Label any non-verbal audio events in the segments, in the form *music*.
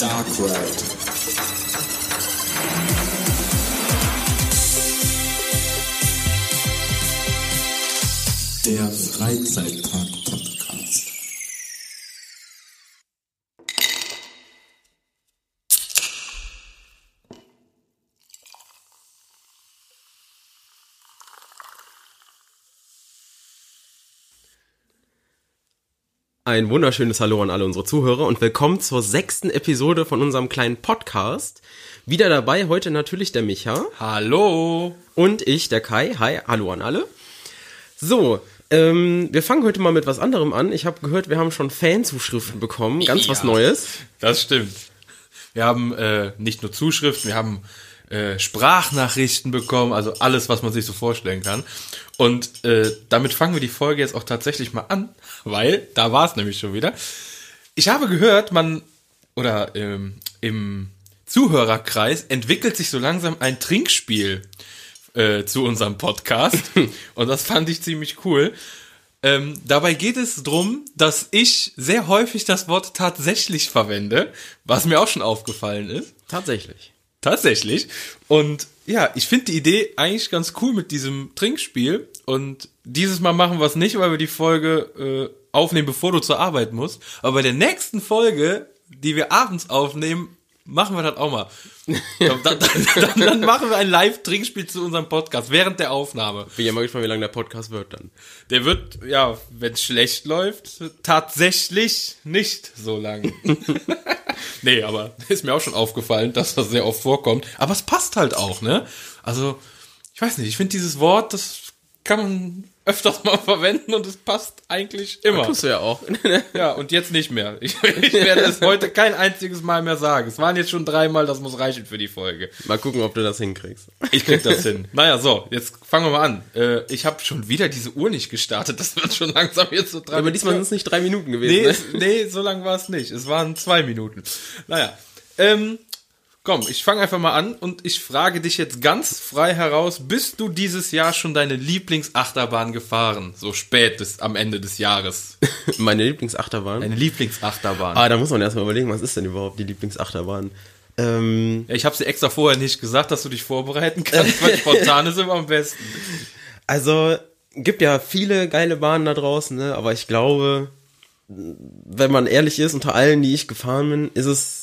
Dark Ride. Der Freizeitpark-Podcast. Ein wunderschönes Hallo an alle unsere Zuhörer und willkommen zur sechsten Episode von unserem kleinen Podcast. Wieder dabei heute natürlich der Micha Hallo. und ich, der Kai. Hi, hallo an alle. So, ähm, wir fangen heute mal mit was anderem an. Ich habe gehört, wir haben schon Fanzuschriften bekommen, ganz was Ja. Neues. Das stimmt. Wir haben äh, nicht nur Zuschriften, wir haben äh, Sprachnachrichten bekommen, also alles, was man sich so vorstellen kann. Und äh, damit fangen wir die Folge jetzt auch tatsächlich mal an, *laughs* weil da war es nämlich schon wieder. Ich habe gehört, man oder ähm, im Zuhörerkreis entwickelt sich so langsam ein Trinkspiel äh, zu unserem Podcast. *laughs* Und das fand ich ziemlich cool. Ähm, dabei geht es drum, dass ich sehr häufig das Wort tatsächlich verwende, was mir auch schon aufgefallen ist. Tatsächlich. Tatsächlich. Und ja, ich finde die Idee eigentlich ganz cool mit diesem Trinkspiel. Und dieses Mal machen wir es nicht, weil wir die Folge äh, aufnehmen, bevor du zur Arbeit musst. Aber bei der nächsten Folge, die wir abends aufnehmen, machen wir das auch mal. *laughs* dann, dann, dann, dann machen wir ein Live-Trinkspiel zu unserem Podcast während der Aufnahme. Bin ja mal gespannt, wie lang der Podcast wird dann. Der wird, ja, wenn es schlecht läuft, tatsächlich nicht so lang. *laughs* nee, aber ist mir auch schon aufgefallen, dass das sehr oft vorkommt. Aber es passt halt auch, ne? Also, ich weiß nicht, ich finde dieses Wort, das kann man öfters mal *laughs* verwenden und es passt eigentlich immer. Tust du ja auch. *laughs* Ja, und jetzt nicht mehr. Ich, ich werde es heute kein einziges Mal mehr sagen. Es waren jetzt schon dreimal, das muss reichen für die Folge. mal gucken, ob du das hinkriegst. Ich krieg das hin. Naja, so, jetzt fangen wir mal an. Äh, ich habe schon wieder diese Uhr nicht gestartet. Das wird schon langsam jetzt so dran. Aber diesmal sind es nicht drei Minuten gewesen. Nee, ne? nee, so lang war es nicht. Es waren zwei Minuten. Naja, ähm, komm, ich fange einfach mal an und ich frage dich jetzt ganz frei heraus, bist du dieses Jahr schon deine Lieblingsachterbahn gefahren? So spät des, am Ende des Jahres. *laughs* Meine Lieblingsachterbahn. Deine Lieblingsachterbahn. Ah, da muss man erstmal überlegen, was ist denn überhaupt die Lieblingsachterbahn? Ähm, Ja, ich habe dir extra vorher nicht gesagt, dass du dich vorbereiten kannst, weil spontan ist immer am besten. Also, gibt ja viele geile Bahnen da draußen, ne? aber ich glaube, wenn man ehrlich ist, unter allen, die ich gefahren bin, ist es,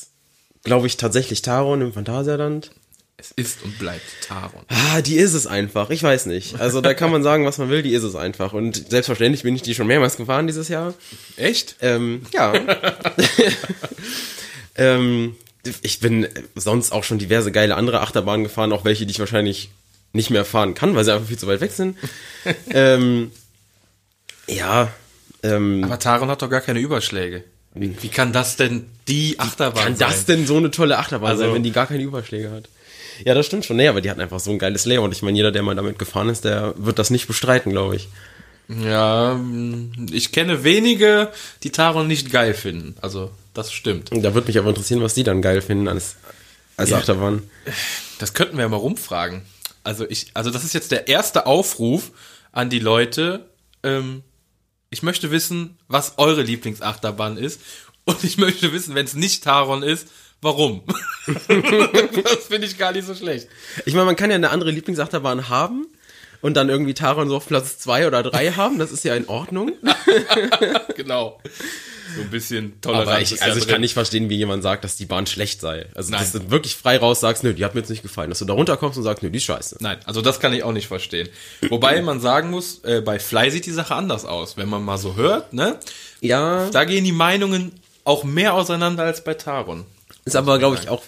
glaube ich, tatsächlich Taron im Phantasialand. Es ist und bleibt Taron. Ah, die ist es einfach. Ich weiß nicht. Also, da kann man sagen, was man will, die ist es einfach. Und selbstverständlich bin ich die schon mehrmals gefahren dieses Jahr. Echt? Ähm, ja. *laughs* ähm, ich bin sonst auch schon diverse geile andere Achterbahnen gefahren, auch welche, die ich wahrscheinlich nicht mehr fahren kann, weil sie einfach viel zu weit weg sind. *laughs* ähm, ja. Ähm, Aber Taron hat doch gar keine Überschläge. Wie, wie kann das denn die Achterbahn kann sein? das denn so eine tolle Achterbahn Also- sein, wenn die gar keine Überschläge hat? Ja, das stimmt schon. Nee, aber die hat einfach so ein geiles Layout. Ich meine, jeder, der mal damit gefahren ist, der wird das nicht bestreiten, glaube ich. Ja, mm, ich kenne wenige, die Taron nicht geil finden. Also, das stimmt. Da würde mich aber interessieren, was die dann geil finden als, als Ja. Achterbahn. Das könnten wir ja mal rumfragen. Also, ich, also das ist jetzt der erste Aufruf an die Leute. Ähm, ich möchte wissen, was eure Lieblingsachterbahn ist. Und ich möchte wissen, wenn es nicht Taron ist, warum. *laughs* das finde ich gar nicht so schlecht. Ich meine, man kann ja eine andere Lieblingsachterbahn haben und dann irgendwie Taron so auf Platz zwei oder drei haben. Das ist ja in Ordnung. *laughs* Genau. So ein bisschen Toleranz Aber ich, ja also ich drin. kann nicht verstehen, wie jemand sagt, dass die Bahn schlecht sei. Also, Nein. dass du wirklich frei raus sagst, nö, die hat mir jetzt nicht gefallen. Dass du da runterkommst und sagst, nö, die ist scheiße. Nein, also das kann ich auch nicht verstehen. Wobei *clears throat* man sagen muss, äh, bei Fly sieht die Sache anders aus. Wenn man mal so hört, ne? Ja, Da gehen die Meinungen auch mehr auseinander als bei Taron. ist aber, glaube ich, auch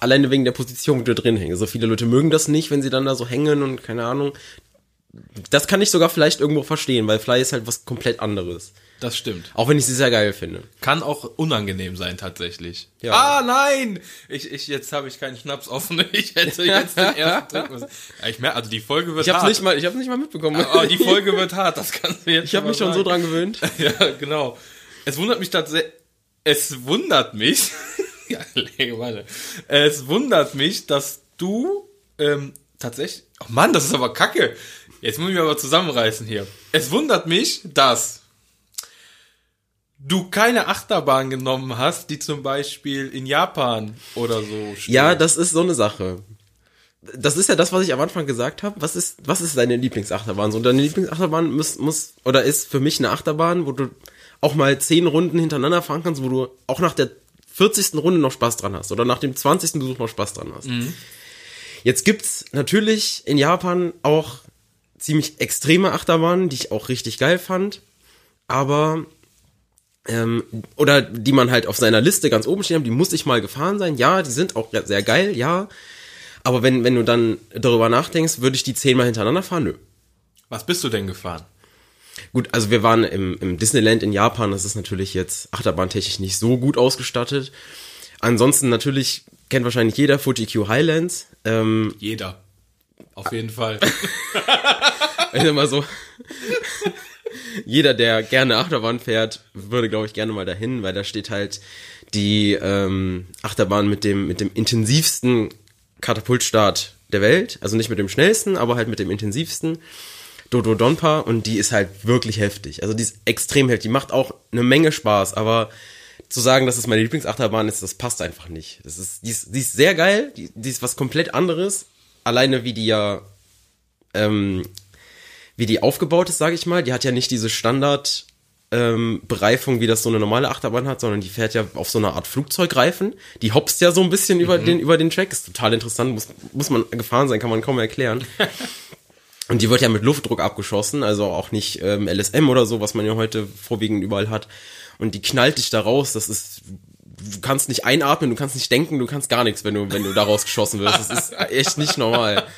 alleine wegen der Position, wo du drin hängst. So viele Leute mögen das nicht, wenn sie dann da so hängen und keine Ahnung. Das kann ich sogar vielleicht irgendwo verstehen, weil Fly ist halt was komplett anderes. Das stimmt. Auch wenn ich sie sehr geil finde. Kann auch unangenehm sein tatsächlich. Ja. Ah nein! Ich, ich, jetzt habe ich keinen Schnaps offen. *laughs* Ich hätte jetzt den *laughs* ersten trinken müssen. Ich merke, also die Folge wird Ich hab's hart. nicht mal, ich hab's nicht mal mitbekommen. Aber die Folge wird hart, das kannst du jetzt ich habe mich schon so dran gewöhnt. *laughs* Ja, genau. Es wundert mich tatsächlich. Es wundert mich. ja, lege warte. Es wundert mich, dass du ähm, tatsächlich. Oh Mann, das ist aber kacke. Jetzt muss ich aber zusammenreißen hier. Es wundert mich, dass du keine Achterbahn genommen hast, die zum Beispiel in Japan oder so steht. Ja, das ist so eine Sache. Das ist ja das, was ich am Anfang gesagt habe. Was ist, was ist deine Lieblingsachterbahn? So, deine Lieblingsachterbahn muss, muss, oder ist für mich eine Achterbahn, wo du auch mal zehn Runden hintereinander fahren kannst, wo du auch nach der 40. Runde noch Spaß dran hast oder nach dem 20. Besuch noch Spaß dran hast. Mhm. Jetzt gibt's natürlich in Japan auch ziemlich extreme Achterbahnen, die ich auch richtig geil fand, aber ähm, oder die man halt auf seiner Liste ganz oben stehen haben, die muss ich mal gefahren sein. Ja, die sind auch sehr geil, ja. Aber wenn, wenn du dann darüber nachdenkst, würde ich die zehnmal hintereinander fahren? Nö. Was bist du denn gefahren? Gut, also wir waren im, im Disneyland in Japan, das ist natürlich jetzt achterbahntechnisch nicht so gut ausgestattet. Ansonsten natürlich kennt wahrscheinlich jeder Fuji Q Highlands. Ähm, jeder. Auf jeden Fall. *laughs* ich mal so. jeder, der gerne Achterbahn fährt, würde, glaube ich, gerne mal dahin, weil da steht halt die ähm, Achterbahn mit dem, mit dem intensivsten Katapultstart der Welt. Also nicht mit dem schnellsten, aber halt mit dem intensivsten. Dodo Donpa und die ist halt wirklich heftig. Also die ist extrem heftig. Die macht auch eine Menge Spaß, aber zu sagen, dass es meine Lieblingsachterbahn ist, das passt einfach nicht. Das ist, die ist, die ist sehr geil, die, die ist was komplett anderes. Alleine wie die ja, ähm, wie die aufgebaut ist, sage ich mal. Die hat ja nicht diese Standard ähm, Bereifung, wie das so eine normale Achterbahn hat, sondern die fährt ja auf so einer Art Flugzeugreifen. Die hopst ja so ein bisschen mhm. über den über den Track. Ist total interessant, muss muss man gefahren sein, kann man kaum erklären. *laughs* Und die wird ja mit Luftdruck abgeschossen, also auch nicht ähm, LSM oder so, was man ja heute vorwiegend überall hat. Und die knallt dich da raus, das ist, du kannst nicht einatmen, du kannst nicht denken, du kannst gar nichts, wenn du, wenn du da rausgeschossen wirst. Das ist echt nicht normal. *laughs*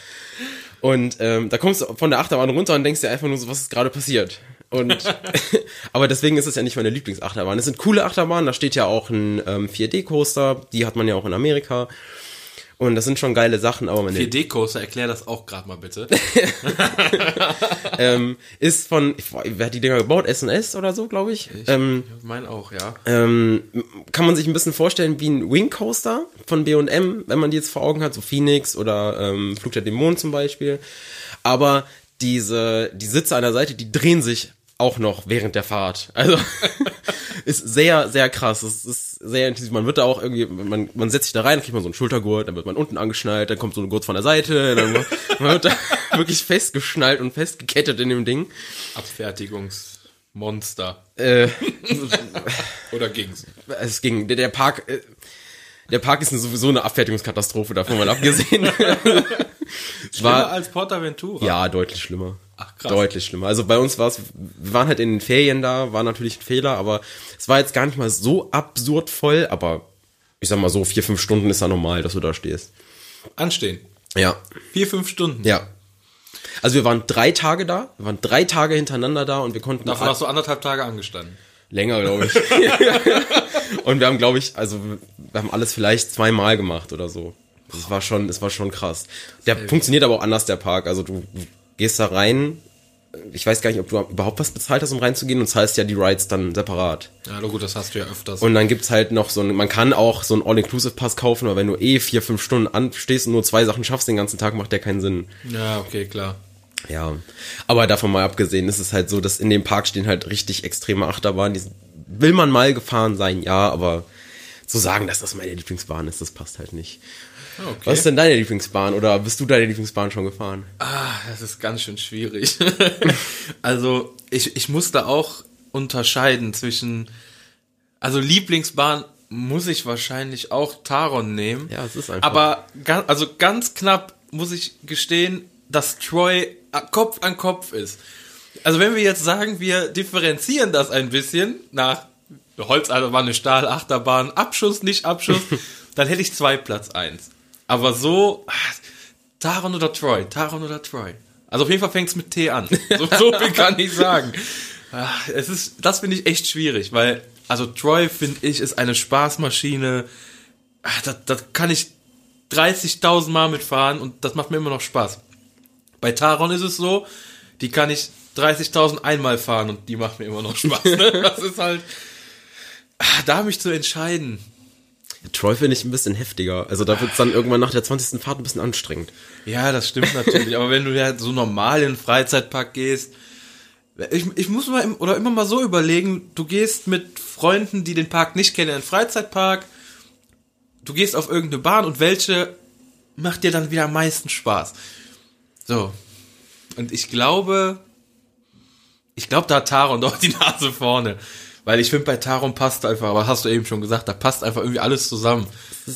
Und ähm, da kommst du von der Achterbahn runter und denkst dir einfach nur so, was ist gerade passiert? Und *laughs* *laughs* aber deswegen ist es ja nicht meine Lieblingsachterbahn. Es sind coole Achterbahnen, da steht ja auch ein ähm, 4D-Coaster, die hat man ja auch in Amerika. Und das sind schon geile Sachen, aber man 4D-Coaster, erklär das auch gerade mal bitte. *laughs* ähm, ist von, wer hat die Dinger gebaut? S&S oder so, glaube ich. Ich ähm, meine auch, ja. Ähm, kann man sich ein bisschen vorstellen wie ein Wing Coaster von B&M, wenn man die jetzt vor Augen hat, so Phoenix oder ähm, Flug der Dämonen zum Beispiel. Aber diese, die Sitze an der Seite, die drehen sich auch noch während der Fahrt. Also *laughs* ist sehr, sehr krass. Es ist sehr intensiv. Man wird da auch irgendwie, man, man setzt sich da rein, dann kriegt man so einen Schultergurt, dann wird man unten angeschnallt, dann kommt so ein Gurt von der Seite, dann *laughs* man wird da wirklich festgeschnallt und festgekettet in dem Ding. Abfertigungsmonster. Äh, *laughs* Oder ging's? Es ging. Der, der Park, äh, der Park ist sowieso eine Abfertigungskatastrophe, davon mal abgesehen. schlimmer war, als Portaventura? Ja, deutlich schlimmer. Ach, krass. Deutlich schlimmer. Also bei uns war es, wir waren halt in den Ferien da, war natürlich ein Fehler, aber es war jetzt gar nicht mal so absurd voll, aber ich sag mal so, vier, fünf Stunden ist ja normal, dass du da stehst. Anstehen? Ja. Vier, fünf Stunden? Ja. Also wir waren drei Tage da, wir waren drei Tage hintereinander da und wir konnten... Davon hast du anderthalb Tage angestanden? Länger, glaube ich. *laughs* und wir haben, glaube ich, also wir haben alles vielleicht zweimal gemacht oder so. Das war schon, es war schon krass. Der funktioniert aber auch anders, der Park. Also du gehst da rein. Ich weiß gar nicht, ob du überhaupt was bezahlt hast, um reinzugehen und zahlst ja die Rides dann separat. Ja, gut, das hast du ja öfters. Und dann gibt's halt noch so ein, man kann auch so einen All-Inclusive-Pass kaufen, aber wenn du eh vier, fünf Stunden anstehst und nur zwei Sachen schaffst den ganzen Tag, macht der keinen Sinn. Ja, okay, klar. Ja, aber davon mal abgesehen ist es halt so, dass in dem Park stehen halt richtig extreme Achterbahnen. Die will man mal gefahren sein, ja, aber zu sagen, dass das meine Lieblingsbahn ist, das passt halt nicht. Okay. Was ist denn deine Lieblingsbahn oder bist du deine Lieblingsbahn schon gefahren? Ah, das ist ganz schön schwierig. *laughs* also ich, ich muss da auch unterscheiden zwischen, also Lieblingsbahn muss ich wahrscheinlich auch Taron nehmen. Ja, es ist einfach. Aber ganz, also ganz knapp muss ich gestehen, dass Troy Kopf an Kopf ist. Also wenn wir jetzt sagen, wir differenzieren das ein bisschen nach Holzachterbahn, eine Stahlachterbahn, Abschuss, nicht Abschuss, *laughs* dann hätte ich zwei Platz eins. Aber so, Taron oder Troy, Taron oder Troy. Also auf jeden Fall fängt es mit T an. So, so *laughs* viel kann ich sagen. Ah, es ist, das finde ich echt schwierig, weil, also Troy finde ich ist eine Spaßmaschine. Das, das kann ich 30.000 Mal mitfahren und das macht mir immer noch Spaß. Bei Taron ist es so, die kann ich 30.000 einmal fahren und die macht mir immer noch Spaß. Ne? *laughs* Das ist halt, ah, da mich zu entscheiden. Troy finde ich ein bisschen heftiger. Also da wird es dann irgendwann nach der 20. Fahrt ein bisschen anstrengend. Ja, das stimmt natürlich. Aber wenn du ja so normal in den Freizeitpark gehst, Ich, ich muss mal im, oder immer mal so überlegen, du gehst mit Freunden, die den Park nicht kennen, in einen Freizeitpark, du gehst auf irgendeine Bahn und welche macht dir dann wieder am meisten Spaß? So. Und ich glaube, ich glaube, da hat Taron doch die Nase vorne. Weil ich finde, bei Taron passt einfach, aber hast du eben schon gesagt, da passt einfach irgendwie alles zusammen.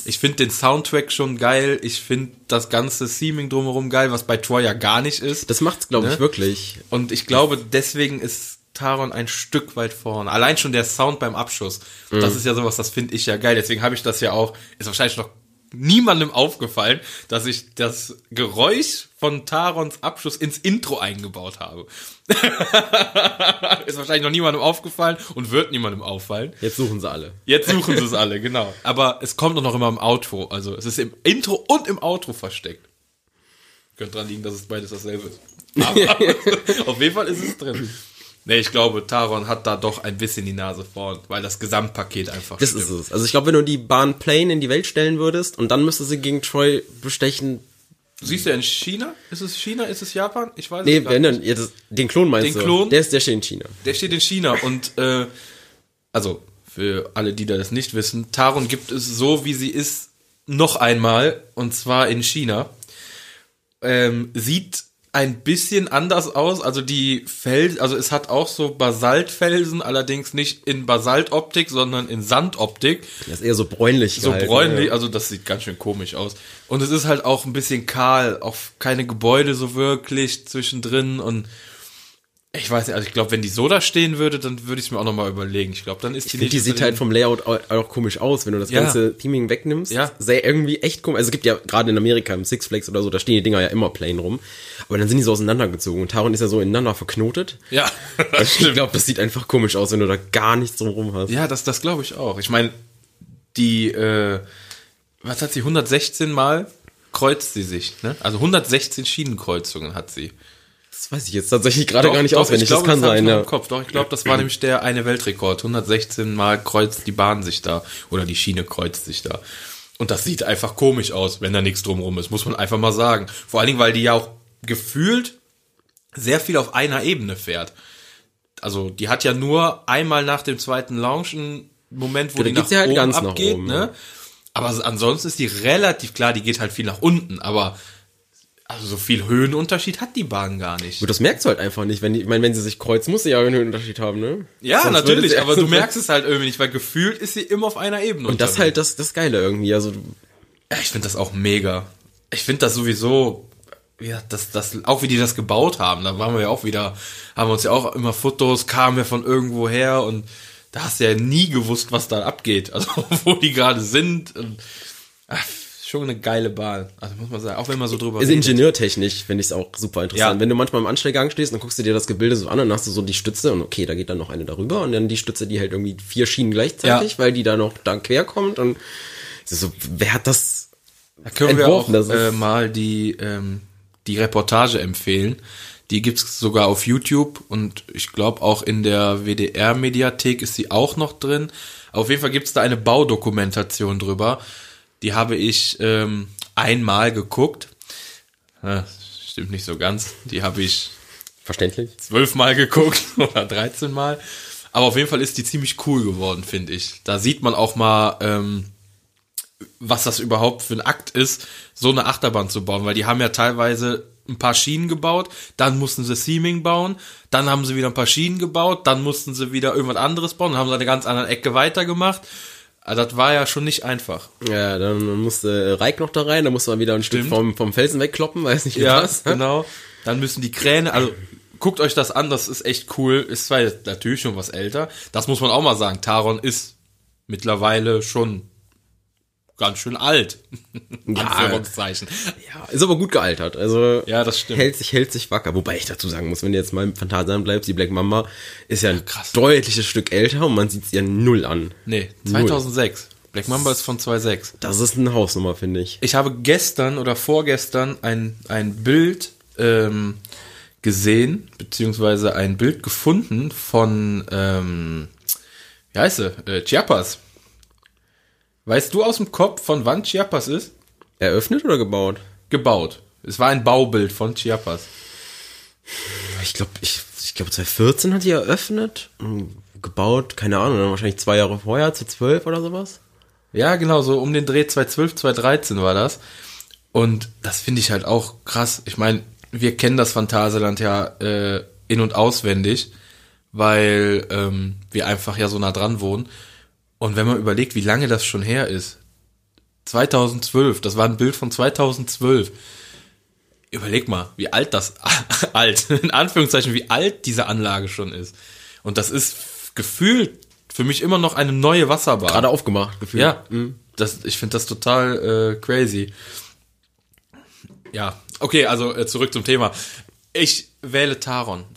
Ich finde den Soundtrack schon geil. Ich finde das ganze Theming drumherum geil, was bei Troy ja gar nicht ist. Das macht's, glaube ich, Ne? wirklich. Und ich glaube, deswegen ist Taron ein Stück weit vorne. Allein schon der Sound beim Abschuss. Das ist ja sowas, das finde ich ja geil. Deswegen habe ich das ja auch, ist wahrscheinlich noch niemandem aufgefallen, dass ich das Geräusch von Tarons Abschuss ins Intro eingebaut habe. *laughs* ist wahrscheinlich noch niemandem aufgefallen und wird niemandem auffallen. Jetzt suchen sie alle. Jetzt suchen sie es alle, genau. Aber es kommt doch noch immer im Outro. Also es ist im Intro und im Outro versteckt. Könnte dran liegen, dass es beides dasselbe ist. *laughs* Aber *laughs* auf jeden Fall ist es drin. Nee, ich glaube, Taron hat da doch ein bisschen die Nase vorn, weil das Gesamtpaket einfach Das ist es. Also ich glaube, wenn du die Bahn Plane in die Welt stellen würdest und dann müsste sie gegen Troy bestechen. Du siehst ja in China, ist es China, ist es Japan? Ich weiß Nee, wenn nicht. das, den Klon meinst Den du? Klon? Der ist, der steht in China. Der steht in China und äh, also für alle, die da das nicht wissen, Taron gibt es so, wie sie ist, noch einmal und zwar in China. Ähm, sieht ein bisschen anders aus, also die Felsen, also es hat auch so Basaltfelsen, allerdings nicht in Basaltoptik, sondern in Sandoptik. Das ist eher so bräunlich. So gehalten, bräunlich, ja. also das sieht ganz schön komisch aus. Und es ist halt auch ein bisschen kahl, auch keine Gebäude so wirklich zwischendrin und ich weiß nicht, also ich glaube, wenn die so da stehen würde, dann würde ich es mir auch nochmal überlegen. Ich glaube, dann ist die Ich die nicht sieht unter halt vom Layout au- auch komisch aus, wenn du das Ja. ganze Theming wegnimmst. Ja. Sehr irgendwie echt komisch. Also es gibt ja gerade in Amerika im Six Flags oder so, da stehen die Dinger ja immer plain rum. Aber dann sind die so auseinandergezogen und Taron ist ja so ineinander verknotet. Ja, das *laughs* Ich glaube, das sieht einfach komisch aus, wenn du da gar nichts drumherum hast. Ja, das, das glaube ich auch. Ich meine, die, äh, was hat sie, 116 Mal kreuzt sie sich, ne? Also 116 Schienenkreuzungen hat sie. Das weiß ich jetzt tatsächlich gerade Doch, gar nicht doch, auswendig. ich glaube, das kann ich sein, ja. Im Kopf. Doch, ich glaube, das war nämlich der eine Weltrekord. 116 Mal kreuzt die Bahn sich da. Oder die Schiene kreuzt sich da. Und das sieht einfach komisch aus, wenn da nichts drumrum ist, muss man einfach mal sagen. Vor allen Dingen, weil die ja auch gefühlt sehr viel auf einer Ebene fährt. Also, die hat ja nur einmal nach dem zweiten Launch einen Moment, wo Ja, die nach halt oben ganz nach abgeht, oben, ne? ja. Aber ansonsten ist die relativ klar, die geht halt viel nach unten, aber also so viel Höhenunterschied hat die Bahn gar nicht. Gut, das merkst du halt einfach nicht. Wenn die, ich meine, wenn sie sich kreuzt, muss sie ja einen Höhenunterschied haben, ne? Ja, Sonst natürlich, aber du *laughs* merkst es halt irgendwie nicht, weil gefühlt ist sie immer auf einer Ebene. Und das halt das, das Geile irgendwie. Also, Ja, ich finde das auch mega. Ich finde das sowieso, ja, das, das, auch wie die das gebaut haben, da waren wir ja auch wieder, haben wir uns ja auch immer Fotos, kamen ja von irgendwo her und da hast du ja nie gewusst, was da abgeht, *laughs* also wo die gerade sind. Und, ach, schon eine geile Bahn. Also muss man sagen, auch wenn man so drüber ist ingenieurtechnisch finde ich es auch super interessant. Ja. Wenn du manchmal im Anstellgang stehst, dann guckst du dir das Gebilde so an und dann hast du so die Stütze und okay, da geht dann noch eine darüber und dann die Stütze, die hält irgendwie vier Schienen gleichzeitig, Ja. weil die da noch da quer kommt und so, wer hat das? Da können wir auch entworfen, das ist- äh, mal die, ähm, die Reportage empfehlen. Die gibt's sogar auf YouTube und ich glaube auch in der WDR-Mediathek ist sie auch noch drin. Auf jeden Fall gibt's da eine Baudokumentation drüber. Die habe ich ähm, einmal geguckt. Ja, stimmt nicht so ganz. Die habe ich Verständlich. zwölfmal geguckt *laughs* oder 13 Mal. Aber auf jeden Fall ist die ziemlich cool geworden, finde ich. Da sieht man auch mal, ähm, was das überhaupt für ein Akt ist, so eine Achterbahn zu bauen, weil die haben ja teilweise ein paar Schienen gebaut, dann mussten sie Seaming bauen, dann haben sie wieder ein paar Schienen gebaut, dann mussten sie wieder irgendwas anderes bauen, dann haben sie an einer ganz anderen Ecke weitergemacht. Also das war ja schon nicht einfach. Ja, dann musste Reik noch da rein, dann musste man wieder ein Stück Stimmt. vom, vom Felsen wegkloppen, *laughs* weiß nicht Ja, was. genau. Dann müssen die Kräne, also guckt euch das an, das ist echt cool. Ist zwar jetzt natürlich schon was älter. Das muss man auch mal sagen. Taron ist mittlerweile schon ganz schön alt. Ja. *laughs* Anführungszeichen. Ja, ist aber gut gealtert. Also Ja, das stimmt. hält sich, hält sich wacker. Wobei ich dazu sagen muss, wenn du jetzt mal im Phantasialand bleibst, die Black Mamba ist ja ein krass. deutliches Stück älter und man sieht es ja null an. Nee, Null. 2006. Black Mamba ist von 2006. Das ist eine Hausnummer, finde ich. Ich habe gestern oder vorgestern ein, ein Bild ähm, gesehen, beziehungsweise ein Bild gefunden von, ähm, wie heißt sie? Äh, Chiapas. Weißt du aus dem Kopf, von wann Chiapas ist? Eröffnet oder gebaut? Gebaut. Es war ein Baubild von Chiapas. Ich glaube, ich, ich glaube 2014 hat die eröffnet, und gebaut, keine Ahnung, wahrscheinlich zwei Jahre vorher, 2012 oder sowas. Ja, genau, so um den Dreh 2012, 2013 war das. Und das finde ich halt auch krass. Ich meine, wir kennen das Phantasialand ja äh, in- und auswendig, weil ähm, wir einfach ja so nah dran wohnen. Und wenn man überlegt, wie lange das schon her ist, 2012, das war ein Bild von 2012. Überleg mal, wie alt das, *laughs* alt, in Anführungszeichen, wie alt diese Anlage schon ist. Und das ist gefühlt für mich immer noch eine neue Wasserbahn. Gerade aufgemacht, gefühlt. Ja, das, ich finde das total äh, crazy. Ja, okay, also äh, zurück zum Thema. Ich wähle Taron. *laughs*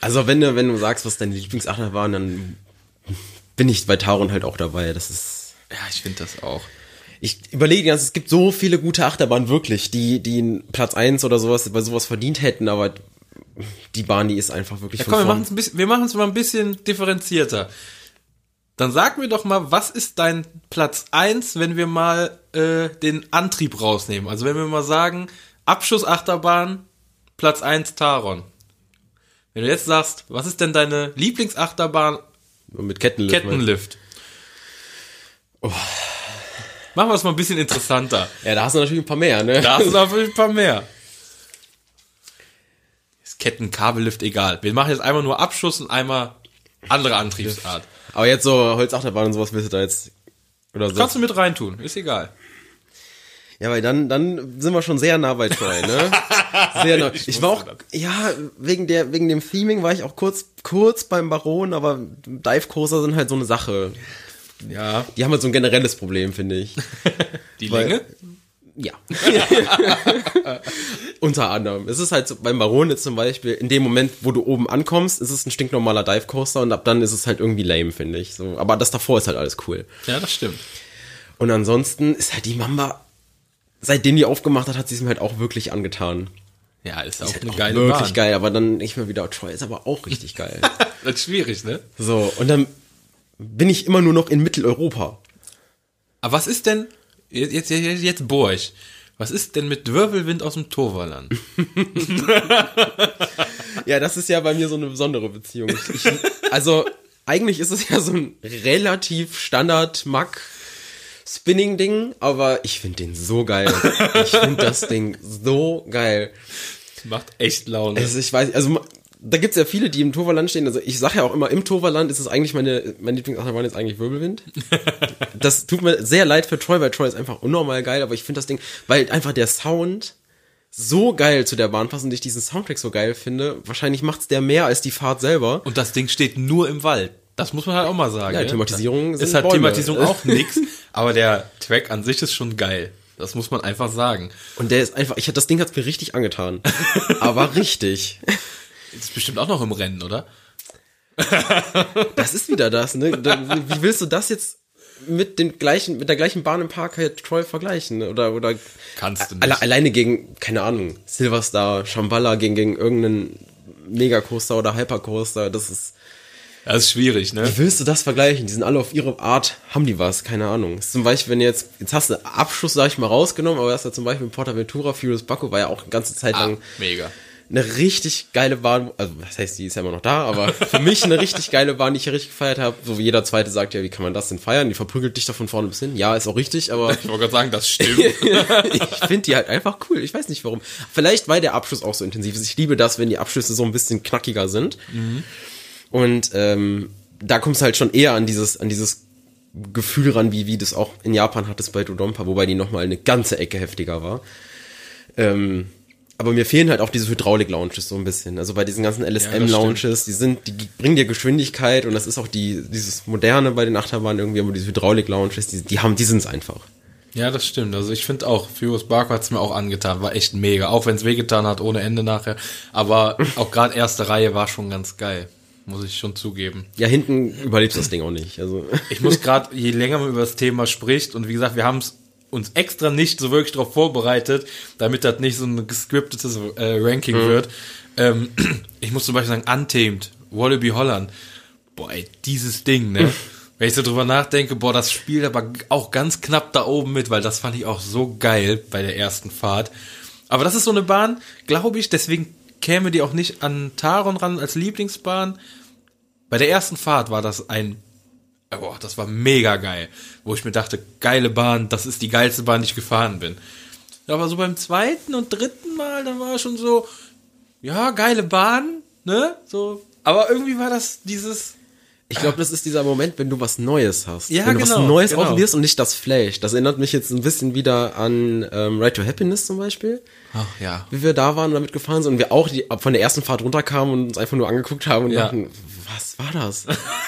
Also wenn du, wenn du sagst, was deine Lieblingsachterbahn, dann bin ich bei Taron halt auch dabei. Das ist. Ja, ich finde das auch. Ich überlege die ganze Zeit, es gibt so viele gute Achterbahnen wirklich, die, die einen Platz eins oder sowas bei sowas verdient hätten, aber die Bahn, die ist einfach wirklich Ja, komm, wir machen es ein bisschen, wir machen es mal ein bisschen differenzierter. Dann sag mir doch mal, was ist dein Platz eins, wenn wir mal äh, den Antrieb rausnehmen? Also wenn wir mal sagen, Abschussachterbahn, Platz eins Taron. Wenn du jetzt sagst, was ist denn deine Lieblingsachterbahn mit Kettenlift. Kettenlift? Machen wir es mal ein bisschen interessanter. Ja, da hast du natürlich ein paar mehr, ne? Da hast du *laughs* noch ein paar mehr. Ist Kettenkabellift egal. Wir machen jetzt einmal nur Abschuss und einmal andere Antriebsart. Aber jetzt so Holzachterbahn und sowas willst du da jetzt oder so. Kannst du mit reintun, ist egal. Ja, weil dann, dann sind wir schon sehr nah bei Troy, ne? *laughs* Sehr nah. Ich war auch, wusste ja, wegen der, wegen dem Theming war ich auch kurz, kurz beim Baron, aber Dive Coaster sind halt so eine Sache. Ja. Die haben halt so ein generelles Problem, finde ich. *laughs* Die Weil- Länge? Ja. *laughs* Unter anderem. Es ist halt so, beim Baron jetzt zum Beispiel, in dem Moment, wo du oben ankommst, ist es ein stinknormaler Dive Coaster und ab dann ist es halt irgendwie lame, finde ich. So, aber das davor ist halt alles cool. Ja, das stimmt. Und ansonsten ist halt die Mamba, seitdem die aufgemacht hat, hat sie es mir halt auch wirklich angetan. Ja, ist auch Ist halt eine auch geile wirklich Bahn. geil, aber dann nicht mehr wieder Troy ist aber auch richtig geil. *laughs* Das ist schwierig, ne? so, und dann bin ich immer nur noch in Mitteleuropa. Aber was ist denn, jetzt, jetzt, jetzt, jetzt bohr ich. Was ist denn mit Wirbelwind aus dem Torvaland? *laughs* Ja, das ist ja bei mir so eine besondere Beziehung. Ich, ich, also, eigentlich ist es ja so ein relativ Standard Mack Spinning Ding, aber ich finde den so geil. Ich finde *laughs* das Ding so geil. Macht echt Laune. Also ich weiß, also da gibt's ja viele, die im Toverland stehen. Also ich sage ja auch immer, im Toverland ist es eigentlich meine, mein Lieblingsachterbahn ist eigentlich Wirbelwind. *laughs* das tut mir sehr leid für Troy, weil Troy ist einfach unnormal geil, aber ich finde das Ding, weil einfach der Sound so geil zu der Bahn passt und ich diesen Soundtrack so geil finde. Wahrscheinlich macht's der mehr als die Fahrt selber. Und das Ding steht nur im Wald. Das muss man halt auch mal sagen. Ja, ne? Thematisierung ist halt Bäume. Thematisierung auch *laughs* nix, aber der Track an sich ist schon geil. Das muss man einfach sagen. Und der ist einfach, ich das Ding hat's mir richtig angetan. *laughs* aber richtig. Ist bestimmt auch noch im Rennen, oder? Das ist wieder das, ne? Wie willst du das jetzt mit den gleichen, mit der gleichen Bahn im Park halt Troy vergleichen? ne? Oder, oder Kannst du nicht. alle, alleine gegen, keine Ahnung, Silverstar, Shambhala gegen, gegen irgendeinen Megacoaster oder Hypercoaster, das ist, Das ist schwierig, ne? wie willst du das vergleichen? Die sind alle auf ihre Art, haben die was, keine Ahnung. Ist zum Beispiel, wenn jetzt, jetzt hast du Abschluss, sag ich mal, rausgenommen, aber das ja zum Beispiel in Portaventura, Furious Baco war ja auch eine ganze Zeit Ah, lang mega. eine richtig geile Bahn, also was heißt, die ist ja immer noch da, aber für mich eine richtig geile Bahn, die ich richtig gefeiert habe. So wie jeder zweite sagt, ja, wie kann man das denn feiern? Die verprügelt dich doch von vorne bis hin. Ja, ist auch richtig, aber *laughs* Ich wollte gerade sagen, das stimmt. *laughs* ich finde die halt einfach cool. Ich weiß nicht warum. Vielleicht, weil der Abschluss auch so intensiv ist. Ich liebe das, wenn die Abschlüsse so ein bisschen knackiger sind. Und ähm, da kommst du halt schon eher an dieses, an dieses Gefühl ran, wie, wie das auch in Japan hattest bei Dodonpa, wobei die nochmal eine ganze Ecke heftiger war. Ähm, aber mir fehlen halt auch diese Hydraulik-Lounges so ein bisschen. Also bei diesen ganzen LSM-Lounges, die sind, die bringen dir Geschwindigkeit und das ist auch die, dieses Moderne bei den Achterbahnen irgendwie, aber diese Hydraulik-Lounges, die, die haben, die sind's einfach. Ja, das stimmt. Also ich finde auch, Furious Barco hat's mir auch angetan. War echt mega. Auch wenn es wehgetan hat, ohne Ende nachher. Aber auch gerade erste Reihe war schon ganz geil. Muss ich schon zugeben. Ja, hinten überlebst das Ding auch nicht. Also Ich muss gerade, je länger man über das Thema spricht, und wie gesagt, wir haben es uns extra nicht so wirklich darauf vorbereitet, damit das nicht so ein gescriptetes äh, Ranking wird. Ähm, ich muss zum Beispiel sagen, Untamed, Wallaby Holland. Boah, ey, dieses Ding, ne? *laughs* Wenn ich so drüber nachdenke, boah, das spielt aber auch ganz knapp da oben mit, weil das fand ich auch so geil bei der ersten Fahrt. Aber das ist so eine Bahn, glaube ich, deswegen käme die auch nicht an Taron ran als Lieblingsbahn. Bei der ersten Fahrt war das ein, boah, das war mega geil, wo ich mir dachte, geile Bahn, das ist die geilste Bahn, die ich gefahren bin. Aber so beim zweiten und dritten Mal, dann war schon so, ja, geile Bahn, ne, so, aber irgendwie war das dieses, Ich glaube, das ist dieser Moment, wenn du was Neues hast. Ja, wenn du was genau, Neues genau. ausprobierst und nicht das Flash. Das erinnert mich jetzt ein bisschen wieder an ähm, Right to Happiness zum Beispiel. Ach ja, Wie wir da waren und damit gefahren sind und wir auch die, von der ersten Fahrt runterkamen und uns einfach nur angeguckt haben und Ja. dachten, was war das?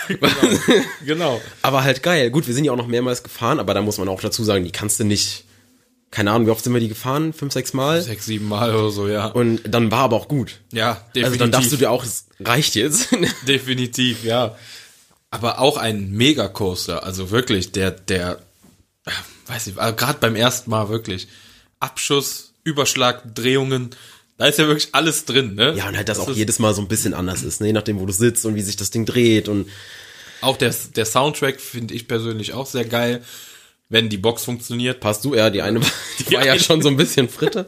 *laughs* genau. *laughs* aber halt geil. Gut, wir sind ja auch noch mehrmals gefahren, aber da muss man auch dazu sagen, die kannst du nicht, keine Ahnung, wie oft sind wir die gefahren? Fünf, sechs Mal? Sechs, sieben Mal oder so, ja. Und dann war aber auch gut. Ja, definitiv. Also dann dachtest du dir auch, es reicht jetzt. *laughs* Definitiv, ja. Aber auch ein Megacoaster, also wirklich, der, der, äh, weiß ich, gerade beim ersten Mal wirklich. Abschuss, Überschlag, Drehungen, da ist ja wirklich alles drin, ne? ja, und halt, dass auch ist jedes Mal so ein bisschen anders ist, ne? je nachdem, wo du sitzt und wie sich das Ding dreht und Auch der, der Soundtrack finde ich persönlich auch sehr geil, wenn die Box funktioniert. passt du, ja, die eine, die, *laughs* Die war ja eine- schon so ein bisschen Fritte.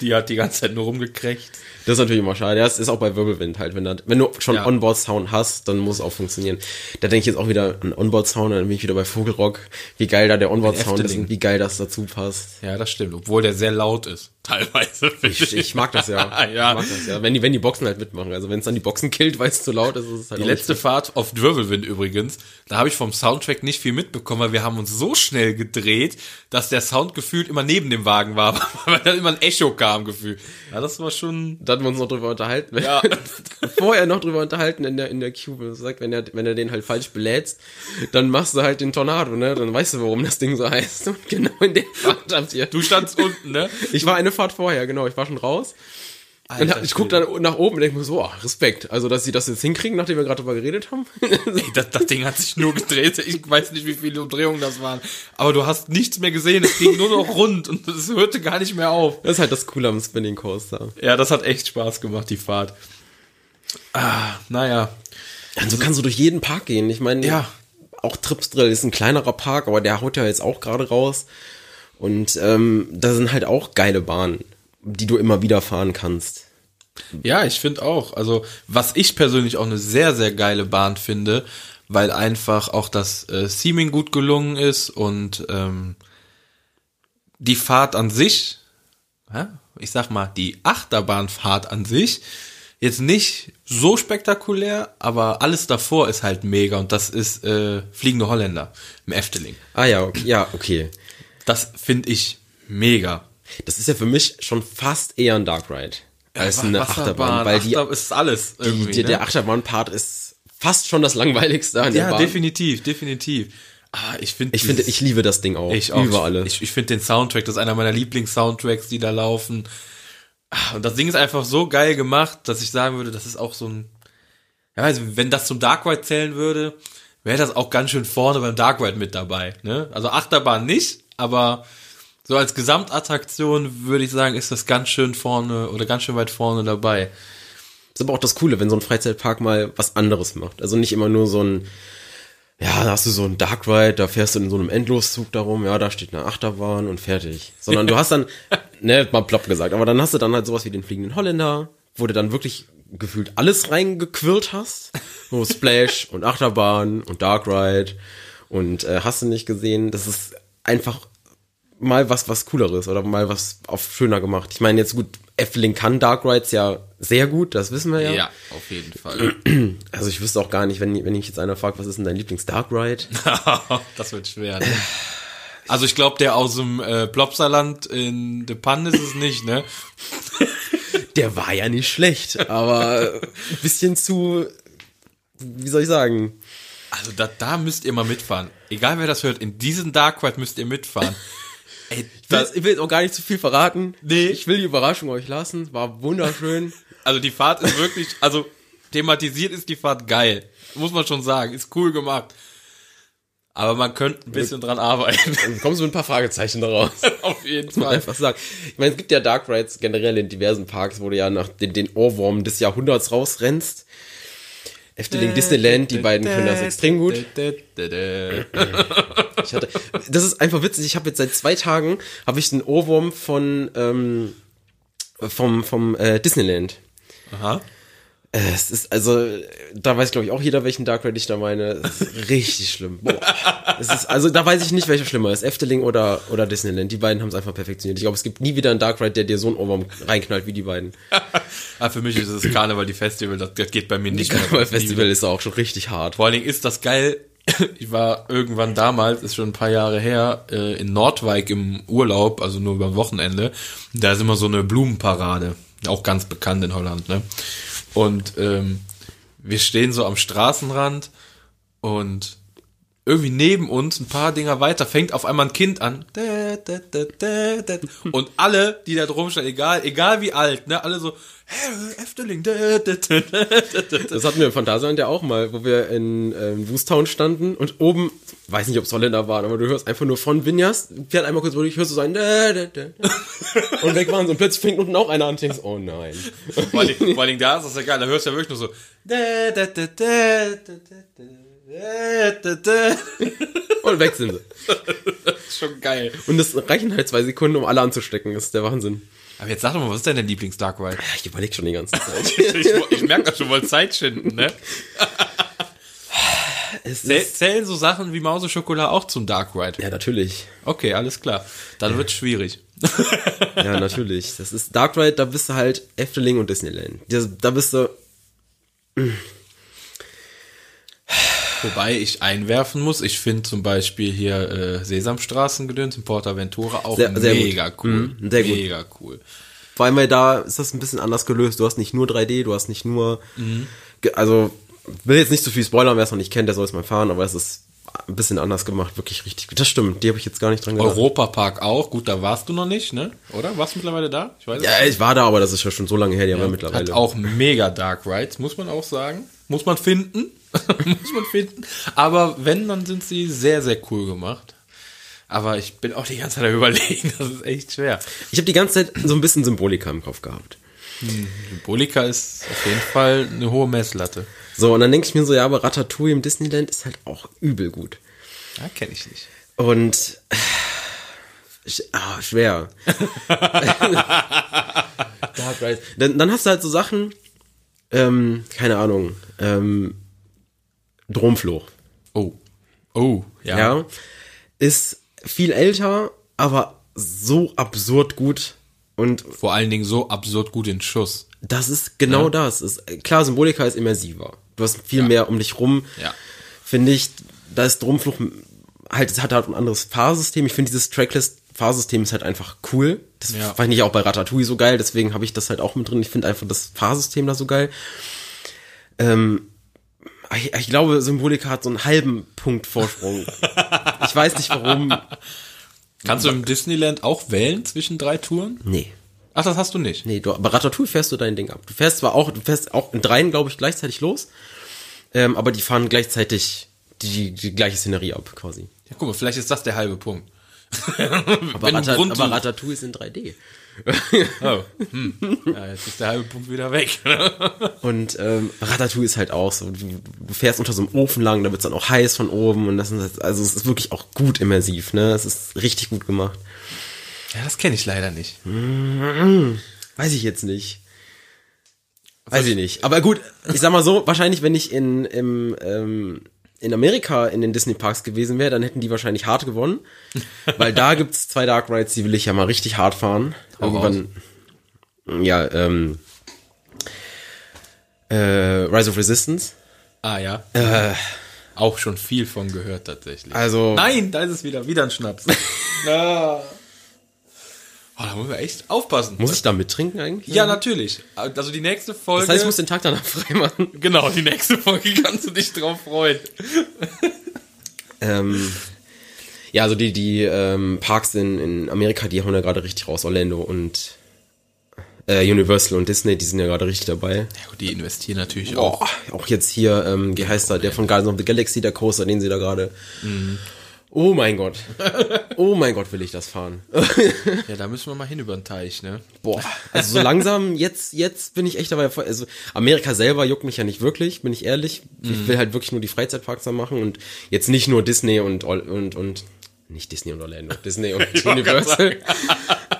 Die hat die ganze Zeit nur rumgekrächt. Das ist natürlich immer schade. Das ist auch bei Wirbelwind halt. Wenn, da, wenn du schon Ja. Onboard-Sound hast, dann muss es auch funktionieren. Da denke ich jetzt auch wieder an Onboard-Sound, dann bin ich wieder bei Vogelrock. Wie geil da der Onboard-Sound ist und wie geil das dazu passt. Ja, das stimmt, obwohl der sehr laut ist, *laughs* teilweise. finde Ich, ich mag das ja. ja. *laughs* Ich mag das ja. Wenn die, wenn die Boxen halt mitmachen. Also wenn es dann die Boxen killt, weil es zu laut ist, ist es halt Die letzte nicht Fahrt auf Wirbelwind übrigens, da habe ich vom Soundtrack nicht viel mitbekommen, weil wir haben uns so schnell gedreht, dass der Sound gefühlt immer neben dem Wagen war, *laughs* weil dann immer ein Echo kam gefühlt. Ja, das war schon. Da hatten wir uns noch drüber unterhalten. Ja. *laughs* Vorher noch drüber unterhalten in der, in der Cube. Sagt, wenn er, wenn er den halt falsch belädst, dann machst du halt den Tornado, ne? Dann weißt du, warum das Ding so heißt. *laughs* Und genau in der Fahrt habt ihr. Du standst unten, ne? Ich war eine Fahrt vorher, genau. Ich war schon raus. Und hab, ich guck dann nach oben und denke mir so, oh, Respekt. Also, dass sie das jetzt hinkriegen, nachdem wir gerade drüber geredet haben. *laughs* Ey, das, das Ding hat sich nur gedreht. Ich weiß nicht, wie viele Umdrehungen das waren. Aber du hast nichts mehr gesehen. Es ging nur noch rund und es hörte gar nicht mehr auf. Das ist halt das Coole am Spinning Coaster. Ja, das hat echt Spaß gemacht, die Fahrt. Ah, naja. Und so kannst du durch jeden Park gehen. Ich meine, Ja. auch Tripsdrill ist ein kleinerer Park, aber der haut ja jetzt auch gerade raus. Und ähm, da sind halt auch geile Bahnen, die du immer wieder fahren kannst. Ja, ich finde auch. Also, was ich persönlich auch eine sehr, sehr geile Bahn finde, weil einfach auch das äh, Seaming gut gelungen ist und ähm, die Fahrt an sich, ja, ich sag mal, die Achterbahnfahrt an sich, jetzt nicht so spektakulär, aber alles davor ist halt mega und das ist äh, Fliegende Holländer im Efteling. Ah ja, okay. ja, okay. Das finde ich mega. Das ist ja für mich schon fast eher ein Dark Ride als eine Achterbahn, weil die, Achter ist alles irgendwie. die, ne? der Achterbahn-Part ist fast schon das langweiligste an der Ja, Bahn. definitiv, definitiv. Ah, ich finde, Ich finde, ich liebe das Ding auch. ich auch. Über alles. Ich, ich finde den Soundtrack, das ist einer meiner Lieblings-Soundtracks, die da laufen. Ah, Und das Ding ist einfach so geil gemacht, dass ich sagen würde, das ist auch so ein, ja, also wenn das zum Dark Ride zählen würde, wäre das auch ganz schön vorne beim Dark Ride mit dabei. Ne? Also Achterbahn nicht, aber so als Gesamtattraktion würde ich sagen, ist das ganz schön vorne oder ganz schön weit vorne dabei. Das ist aber auch das Coole, wenn so ein Freizeitpark mal was anderes macht. Also nicht immer nur so ein, ja, da hast du so ein Dark Ride, da fährst du in so einem Endloszug darum, ja, da steht eine Achterbahn und fertig. Sondern du hast dann, *laughs* ne, mal plopp gesagt, aber dann hast du dann halt sowas wie den fliegenden Holländer, wo du dann wirklich gefühlt alles reingequirlt hast. So Splash *laughs* und Achterbahn und Dark Ride und äh, hast du nicht gesehen, das ist einfach mal was was cooleres oder mal was auf schöner gemacht. Ich meine jetzt gut, Efteling kann Dark Rides ja sehr gut, das wissen wir ja. auf jeden Fall. *clears throat* Also ich wüsste auch gar nicht, wenn, wenn ich jetzt einer fragt, was ist denn dein Lieblings-Dark Ride? *laughs* das wird schwer. Ne? Also ich glaube, der aus dem äh, Plopsaland in De Pan ist es nicht, ne? *laughs* Der war ja nicht schlecht, aber ein bisschen zu, wie soll ich sagen? Also da, da müsst ihr mal mitfahren. Egal wer das hört, in diesen Dark Ride müsst ihr mitfahren. *laughs* Ey, Ich will, ich will jetzt auch gar nicht zu viel verraten. Nee. Ich will die Überraschung euch lassen. War wunderschön. *laughs* also die Fahrt ist wirklich, also thematisiert ist die Fahrt geil. Muss man schon sagen. Ist cool gemacht. Aber man könnte ein bisschen dran arbeiten. Dann kommst du mit ein paar Fragezeichen daraus. *laughs* Auf jeden Fall. einfach sagen. Ich meine, es gibt ja Dark Rides generell in diversen Parks, wo du ja nach den, den Ohrwurm des Jahrhunderts rausrennst. Efteling, Disneyland, die beiden können das extrem gut. *laughs* Ich hatte, das ist einfach witzig. Ich habe jetzt seit zwei Tagen habe ich einen Ohrwurm von ähm, vom vom äh, Disneyland. Aha. Es ist, also, da weiß, glaube ich, auch jeder, welchen Dark Ride ich da meine. Es ist *laughs* richtig schlimm. Boah. Es ist, also, da weiß ich nicht, welcher schlimmer ist. Efteling oder, oder Disneyland. Die beiden haben es einfach perfektioniert. Ich glaube, es gibt nie wieder einen Dark Ride, der dir so einen Ohrwurm reinknallt wie die beiden. *laughs* ah, für mich ist es Karneval, die Festival, das, das geht bei mir nicht. Karneval Festival ist auch schon richtig hart. Vor allen Dingen ist das geil. *laughs* Ich war irgendwann damals, ist schon ein paar Jahre her, äh, in Nordwijk im Urlaub, also nur über Wochenende. Da ist immer so eine Blumenparade. Auch ganz bekannt in Holland, ne? Und ähm, wir stehen so am Straßenrand und irgendwie neben uns, ein paar Dinger weiter, fängt auf einmal ein Kind an. Und alle, die da drum stehen, egal, egal wie alt, ne, alle so, hey, Efteling. Das hatten wir im Phantasialand ja auch mal, wo wir in ähm, Woostown standen und oben, weiß nicht, ob es Holländer waren, aber du hörst einfach nur von Vinjas, fährt einmal kurz durch, hörst du so ein und weg waren sie und plötzlich fängt unten auch einer an und denkst, oh nein. Vor allen, vor Dingen da ist das ja geil, da hörst du ja wirklich nur so *laughs* Und weg sind sie. *laughs* Schon geil. Und das reichen halt zwei Sekunden, um alle anzustecken. Das ist der Wahnsinn. Aber jetzt sag doch mal, was ist denn dein Lieblings-Dark Ride? Ich überlege schon die ganze *laughs* Zeit. ich, ich merke das schon mal Zeit schinden, ne? Es Zählen so Sachen wie Mause Schokolade auch zum Dark Ride? ja, natürlich. Okay, alles klar. Dann wird's schwierig. Ja, natürlich. Das ist Dark Ride, da bist du halt Efteling und Disneyland. Da bist du, Wobei ich einwerfen muss, ich finde zum Beispiel hier äh, Sesamstraßengedöns in Portaventura auch Sehr- sehr mega gut. cool. Mhm, sehr gut. Mega cool. vor allem, weil da ist das ein bisschen anders gelöst. Du hast nicht nur 3D, du hast nicht nur, ge- also, will jetzt nicht so viel spoilern, wer es noch nicht kennt, der soll es mal fahren, aber es ist ein bisschen anders gemacht, wirklich richtig gut. Das stimmt, die habe ich jetzt gar nicht dran gedacht. Europapark auch. Gut, da warst du noch nicht, ne? Oder? Warst du mittlerweile da? Ich weiß Ja, ich war da, aber das ist ja schon so lange her, die haben wir Hat mittlerweile. auch mega Dark Rides, muss man auch sagen. Muss man finden. *laughs* muss man finden. Aber wenn, dann sind sie sehr, sehr cool gemacht. Aber ich bin auch die ganze Zeit überlegen. *laughs* Das ist echt schwer. Ich habe die ganze Zeit so ein bisschen Symbolika im Kopf gehabt. Symbolika ist auf jeden Fall eine hohe Messlatte. So, und dann denke ich mir so, ja, aber Ratatouille im Disneyland ist halt auch übel gut. Ja, kenne ich nicht. Und sch- ah, schwer. *laughs* Dark Ride. Dann, dann hast du halt so Sachen, ähm, keine Ahnung, ähm, Dromfluch. Oh. Oh, ja. Ja. Ist viel älter, aber so absurd gut. Und Vor allen Dingen so absurd gut in Schuss. das ist genau das. Ist, klar, Symbolika ist immersiver. Du hast viel mehr um dich rum. Ja. Finde ich, da ist Dromfluch halt, es hat halt ein anderes Fahrsystem. Ich finde dieses Tracklist-Fahrsystem ist halt einfach cool. Das Ja. fand ich auch bei Ratatouille so geil, deswegen habe ich das halt auch mit drin. Ich finde einfach das Fahrsystem da so geil. Ähm, ich, ich glaube, Symbolika hat so einen halben Punkt Vorsprung. *laughs* ich weiß nicht warum. Kannst du im Disneyland auch wählen zwischen drei Touren? Nee. Ach, das hast du nicht. Nee, du, bei Ratatouille fährst du dein Ding ab. Du fährst zwar auch, du fährst auch in dreien, glaube ich, gleichzeitig los, ähm, aber die fahren gleichzeitig die, die gleiche Szenerie ab, quasi. Ja, guck mal, vielleicht ist das der halbe Punkt. Aber, Ratat, aber Ratatouille ist in 3D. *laughs* Oh. Hm. Ja, jetzt ist der halbe Punkt wieder weg. *laughs* Und ähm, Ratatouille ist halt auch so, du, du fährst unter so einem Ofen lang, da wird's dann auch heiß von oben und das ist, also es ist wirklich auch gut immersiv, ne? Es ist richtig gut gemacht. Ja, das kenne ich leider nicht. Weiß ich jetzt nicht. Weiß ich nicht. Aber gut, ich sag mal so, wahrscheinlich, wenn ich in, im, ähm, in Amerika in den Disney Parks gewesen wäre, dann hätten die wahrscheinlich hart gewonnen. *laughs* Weil da gibt's zwei Dark Rides, die will ich ja mal richtig hart fahren. Irgendwann. Ja, ähm. Äh, Rise of Resistance. Ah ja. Auch schon viel von gehört tatsächlich. Also. Nein, da ist es wieder. Wieder ein Schnaps. *laughs* Na. Oh, da muss man echt aufpassen. Muss ich da mittrinken eigentlich? ja, natürlich. Also die nächste Folge. Das heißt, ich muss den Tag danach *laughs* freimachen. genau, die nächste Folge kannst du dich drauf freuen. Ähm, ja, also die, die ähm, Parks in, in Amerika, die hauen ja gerade richtig raus. Orlando und äh, Universal und Disney, die sind ja gerade richtig dabei. Ja, gut, die investieren natürlich auch. Oh, auch jetzt hier, ähm, wie heißt er, der von Guardians of the Galaxy, der Coaster, den sie da gerade. Oh mein Gott. Oh mein Gott, will ich das fahren. Ja, da müssen wir mal hin über den Teich, ne? Boah, also so langsam, jetzt, jetzt bin ich echt dabei. Also Amerika selber juckt mich ja nicht wirklich, bin ich ehrlich. Ich will halt wirklich nur die Freizeitparks da machen und jetzt nicht nur Disney und, und, und nicht Disney und Orlando, Disney und *laughs* Universal.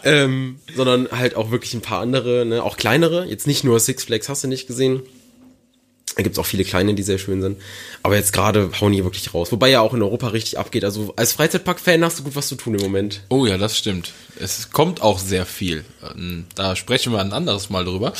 ähm, sondern halt auch wirklich ein paar andere, ne, auch kleinere. Jetzt nicht nur Six Flags hast du nicht gesehen. Da gibt's auch viele kleine, die sehr schön sind. Aber jetzt gerade hauen die wirklich raus. Wobei ja auch in Europa richtig abgeht. Also als Freizeitpark-Fan hast du gut was zu tun im Moment. Oh ja, das stimmt. Es kommt auch sehr viel. Ähm, Da sprechen wir ein anderes Mal drüber.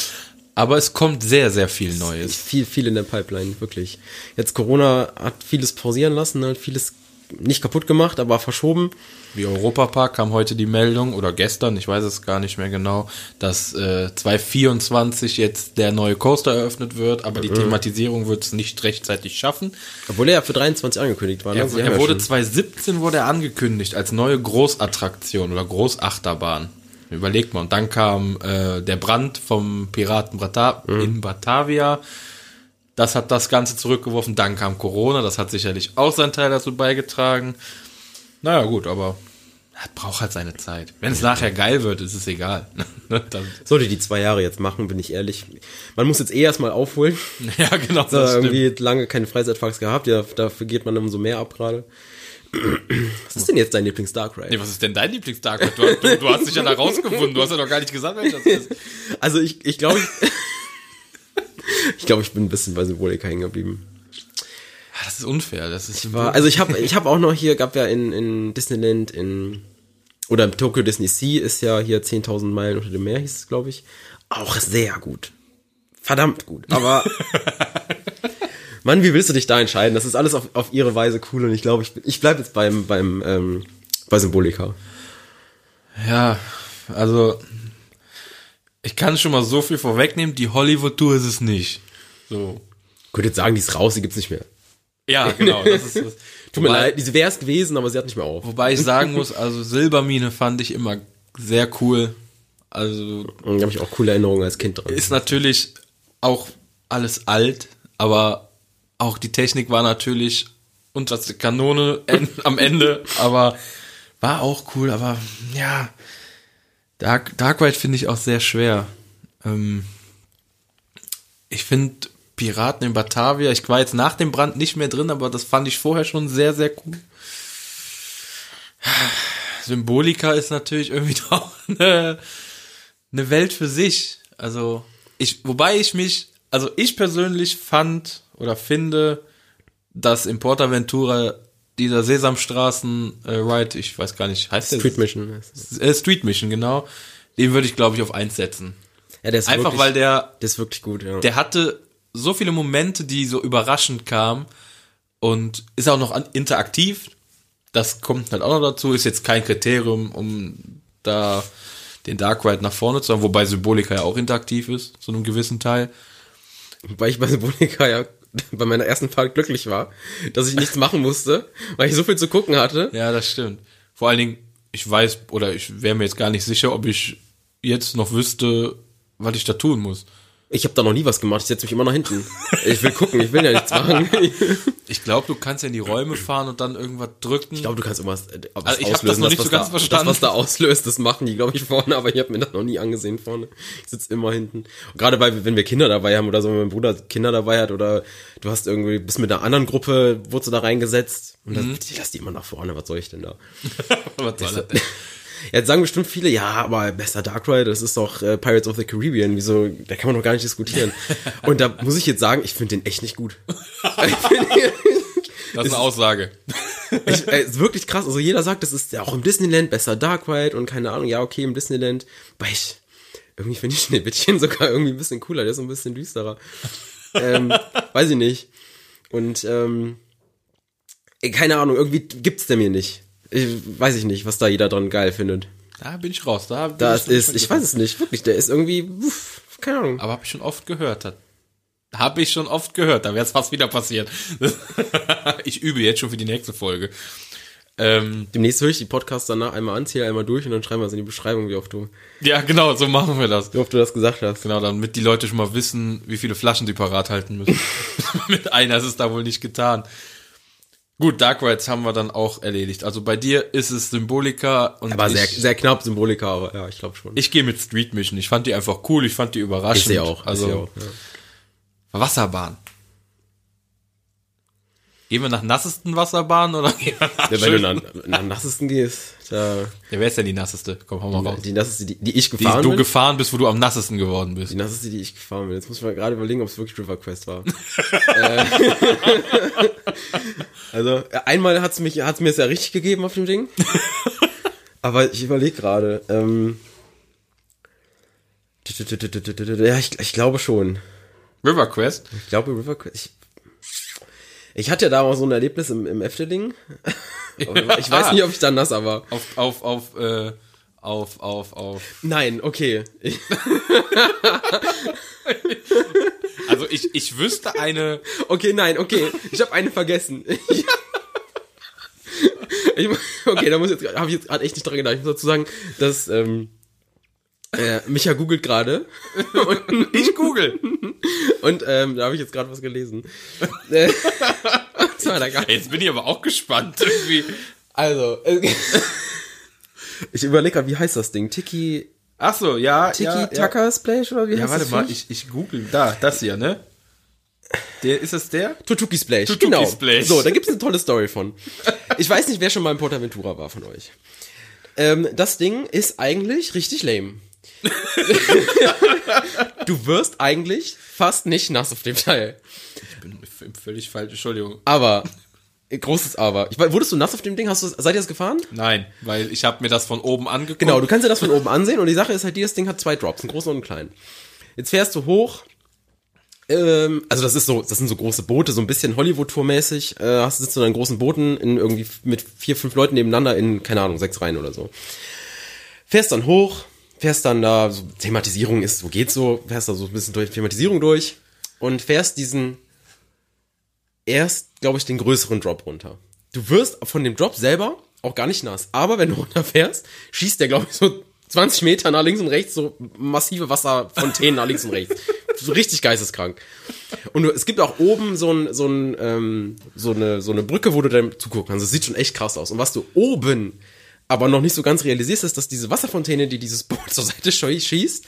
Aber es kommt sehr, sehr viel Neues. Viel, viel in der Pipeline, wirklich. Jetzt Corona hat vieles pausieren lassen, hat vieles nicht kaputt gemacht, aber verschoben. Wie Europapark kam heute die Meldung, oder gestern, ich weiß es gar nicht mehr genau, dass äh, 2024 jetzt der neue Coaster eröffnet wird, aber die Thematisierung wird es nicht rechtzeitig schaffen. Obwohl er ja für 23 angekündigt war. ne? Er, er ja wurde schon- 2017 wurde er angekündigt als neue Großattraktion oder Großachterbahn. Überlegt mal. Und dann kam äh, der Brand vom Piraten Bata in Batavia. Das hat das Ganze zurückgeworfen. Dann kam Corona. Das hat sicherlich auch seinen Teil dazu beigetragen. Naja, gut, aber er braucht halt seine Zeit. Wenn es nachher geil wird, ist es egal. *laughs* Ne, Sollte die zwei Jahre jetzt machen, bin ich ehrlich. Man muss jetzt eh erstmal aufholen. *laughs* ja, genau. Da Das stimmt. irgendwie lange keine Freizeitparks gehabt, ja, dafür geht man umso mehr ab gerade. *clears throat* Was ist denn jetzt dein Lieblings-Dark Ride? Nee, was ist denn dein Lieblingstag? Du, du, du hast dich ja da rausgefunden. Du hast ja noch gar nicht gesagt, welcher das ist. *laughs* Also ich, ich glaube, ich, ich glaube, ich bin ein bisschen bei Symbolika hängen geblieben. Ah, Das ist unfair. Das ist War, also ich habe ich hab auch noch hier, gab ja in, in Disneyland in, oder im Tokyo Disney Sea ist ja hier 10.000 Meilen unter dem Meer, hieß es, glaube ich. Auch sehr gut. Verdammt gut. Aber, *laughs* Mann, wie willst du dich da entscheiden? Das ist alles auf, auf ihre Weise cool und ich glaube, ich, ich bleib jetzt beim, beim, ähm, bei Symbolika. Ja, also ich kann schon mal so viel vorwegnehmen, die Hollywood-Tour ist es nicht. So. Könnte jetzt sagen, die ist raus, die gibt's nicht mehr. Ja, genau. Das ist, das. *laughs* Tut mir leid, die wäre es gewesen, aber sie hat nicht mehr auf. Wobei ich sagen muss, also Silbermine fand ich immer sehr cool. Also da habe ich auch coole Erinnerungen als Kind dran. ist natürlich auch alles alt, aber auch die Technik war natürlich unterste Kanone am Ende, aber war auch cool, aber ja, Dark, Dark Ride finde ich auch sehr schwer. Ähm, ich finde Piraten in Batavia, ich war jetzt nach dem Brand nicht mehr drin, aber das fand ich vorher schon sehr, sehr cool. Symbolika ist natürlich irgendwie *laughs* doch eine, eine Welt für sich. Also, ich, wobei ich mich, also ich persönlich fand oder finde, dass in Portaventura dieser Sesamstraßen äh, Ride, ich weiß gar nicht, heißt der Street Mission. äh, Street Mission, genau. Den würde ich, glaube ich, auf eins setzen. Ja, der ist Einfach wirklich, weil der, der ist wirklich gut, ja. der hatte so viele Momente, die so überraschend kamen und ist auch noch an, interaktiv. Das kommt halt auch noch dazu, ist jetzt kein Kriterium, um da den Dark Ride nach vorne zu haben, wobei Symbolika ja auch interaktiv ist, zu einem gewissen Teil. Weil ich bei Symbolika ja *laughs* bei meiner ersten Fahrt glücklich war, dass ich nichts machen musste, weil ich so viel zu gucken hatte. Ja, das stimmt. Vor allen Dingen, ich weiß, oder ich wäre mir jetzt gar nicht sicher, ob ich jetzt noch wüsste, was ich da tun muss. Ich habe da noch nie was gemacht, ich setze mich immer nach hinten. Ich will gucken, ich will ja nichts machen. *laughs* Ich glaube, du kannst ja in die Räume fahren und dann irgendwas drücken. Ich glaube, du kannst irgendwas äh, was Also ich hab das noch nicht was so ganz da, verstanden. Das, was da auslöst, das machen die, glaube ich, vorne, aber ich habe mir das noch nie angesehen vorne. Ich sitze immer hinten. Gerade bei, wenn wir Kinder dabei haben oder so, wenn mein Bruder Kinder dabei hat oder du hast irgendwie, bist mit einer anderen Gruppe, wurdest du da reingesetzt und dann, ich lass die immer nach vorne, was soll ich denn da? *laughs* was soll das denn? Jetzt sagen bestimmt viele, ja, aber bester Dark Ride, das ist doch äh, Pirates of the Caribbean. Wieso? Da kann man doch gar nicht diskutieren. *laughs* Und da muss ich jetzt sagen, ich finde den echt nicht gut. *laughs* *laughs* Das ist eine Aussage. ich, äh, ist wirklich krass. Also jeder sagt, das ist ja auch im Disneyland besser Dark Ride und keine Ahnung. Ja, okay, im Disneyland. Aber ich, irgendwie finde ich Schneewittchen sogar irgendwie ein bisschen cooler. Der ist so ein bisschen düsterer. ähm, weiß ich nicht. Und ähm, ey, keine Ahnung, irgendwie gibt's der mir nicht. Ich, weiß ich nicht, was da jeder dran geil findet. Da bin ich raus. Da bin Das ich ist, ich weiß es nicht, wirklich, der ist irgendwie, uff, keine Ahnung. Aber habe ich schon oft gehört. hat- Habe ich schon oft gehört. Da wäre es fast wieder passiert. *laughs* ich übe jetzt schon für die nächste Folge. Ähm, Demnächst höre ich die Podcasts danach einmal an, zähle einmal durch und dann schreiben wir es in die Beschreibung, wie oft du, ja, genau, so machen wir das. wie oft du das gesagt hast. Genau, damit die Leute schon mal wissen, wie viele Flaschen sie parat halten müssen. *laughs* Mit einer ist es da wohl nicht getan. Gut, Dark Rides haben wir dann auch erledigt. Also bei dir ist es Symbolika und Aber ich, sehr, sehr knapp Symbolika, aber ja, ich glaube schon. ich gehe mit Street Mission. Ich fand die einfach cool, ich fand die überraschend. Ich sehe auch. Also ich sehe auch ja. Wasserbahn. Gehen wir nach nassesten Wasserbahn oder *laughs* gehen wir nach Ja, wenn du nach, nach nassesten gehst, da, Ja, wer ist denn die nasseste? Komm, hau mal raus. die nasseste, die, die ich Die gefahren du bin. gefahren bist, wo du am nassesten geworden bist. Die nasseste, die ich gefahren bin. Jetzt muss ich mal gerade überlegen, ob es wirklich River Quest war. *laughs* äh, *laughs* also, einmal hat's mich, hat's mir es ja richtig gegeben auf dem Ding. Aber ich überlege gerade. Ähm, ja, ich, ich glaube schon. River Quest? Ich glaube River Quest. Ich, ich hatte ja da auch so ein Erlebnis im, im Efteling. *laughs* Aber ich weiß nicht, ob ich da nasser war. Auf, auf, auf, äh, auf, auf, auf. Nein, okay. *laughs* Also ich, ich wüsste eine, Okay, nein, okay. Ich habe eine vergessen. *laughs* Ich, okay, da muss ich jetzt, habe ich jetzt gerade echt nicht dran gedacht. Ich muss dazu sagen, dass ähm, äh, Micha googelt gerade *laughs* ich google. und ähm, da habe ich jetzt gerade was gelesen. Äh, *laughs* Jetzt bin ich aber auch gespannt irgendwie. Also, äh, *laughs* ich überlege gerade, wie heißt das Ding? Tiki, Ach so, ja, Tiki ja, ja. Taka Splash oder wie Ja, heißt warte das? mal, Viech? ich, ich google. Da, das hier, ne? Der, ist das der? Tutuki Splash. Tutuki genau. Splash. So, da gibt's eine tolle Story von. Ich weiß nicht, wer schon mal in Portaventura war von euch. Ähm, das Ding ist eigentlich richtig lame. *laughs* du wirst eigentlich fast nicht nass auf dem Teil. Ich bin völlig falsch, Entschuldigung. Aber, äh, großes Aber. Ich, wurdest du nass auf dem Ding? Hast du, seid ihr das gefahren? Nein, weil ich habe mir das von oben angeguckt. Genau, du kannst dir das von oben ansehen und die Sache ist halt, dieses Ding hat zwei Drops, einen großen und einen kleinen. Jetzt fährst du hoch. Ähm, also das ist so, das sind so große Boote, so ein bisschen Hollywood-Tour-mäßig. Äh, hast sitzt du in großen Booten in irgendwie mit vier, fünf Leuten nebeneinander in, keine Ahnung, sechs Reihen oder so. Fährst dann hoch, fährst dann da, so Thematisierung ist, so geht's so, fährst da so ein bisschen durch Thematisierung durch und fährst diesen erst, glaube ich, den größeren Drop runter. Du wirst von dem Drop selber auch gar nicht nass. Aber wenn du *laughs* runterfährst, schießt der, glaube ich, so 20 Meter nach links und rechts, so massive Wasserfontänen nach links und rechts. *laughs* So richtig geisteskrank. Und es gibt auch oben so, ein, so, ein, ähm, so, eine, so eine Brücke, wo du dann zugucken kannst. Das sieht schon echt krass aus. Und was du oben aber noch nicht so ganz realisierst, ist, dass diese Wasserfontäne, die dieses *laughs* Boot zur Seite schießt,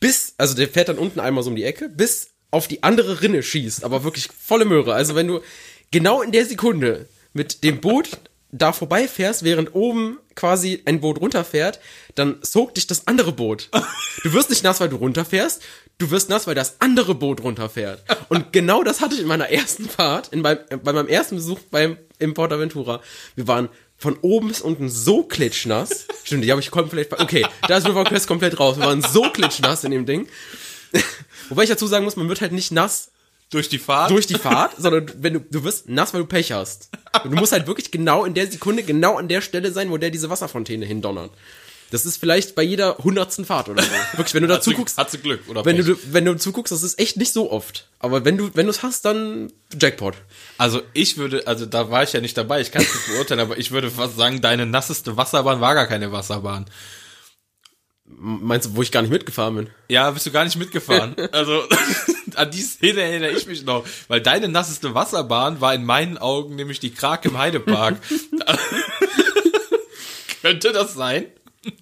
bis, also der fährt dann unten einmal so um die Ecke, bis auf die andere Rinne schießt, aber wirklich volle Möhre. Also wenn du genau in der Sekunde mit dem Boot da vorbeifährst, während oben quasi ein Boot runterfährt, dann sogt dich das andere Boot. Du wirst nicht nass, weil du runterfährst, du wirst nass, weil das andere Boot runterfährt. Und genau das hatte ich in meiner ersten Fahrt, in meinem, bei meinem ersten Besuch beim, im Portaventura. Wir waren von oben bis unten so klitschnass. *laughs* Stimmt, die habe ich komplett, okay, da ist River Quest komplett raus. Wir waren so klitschnass in dem Ding. *laughs* Wobei ich dazu sagen muss, man wird halt nicht nass Durch die Fahrt? durch die Fahrt, *laughs* sondern wenn du, du wirst nass, weil du Pech hast. Und du musst halt wirklich genau in der Sekunde, genau an der Stelle sein, wo der diese Wasserfontäne hindonnert. Das ist vielleicht bei jeder hundertsten Fahrt oder so. Wirklich, wenn du da Hat sie- zuguckst, Hat sie Glück, oder wenn Pech? du, wenn du zuguckst, das ist echt nicht so oft. Aber wenn du, wenn du es hast, dann Jackpot. Also ich würde, also da war ich ja nicht dabei, ich kann es nicht beurteilen, aber ich würde fast sagen, deine nasseste Wasserbahn war gar keine Wasserbahn. Meinst du, wo ich gar nicht mitgefahren bin? Ja, bist du gar nicht mitgefahren. *laughs* Also *laughs* an die Szene erinnere ich mich noch, weil deine nasseste Wasserbahn war in meinen Augen nämlich die Krake im Heidepark. *laughs* Könnte das sein? *laughs*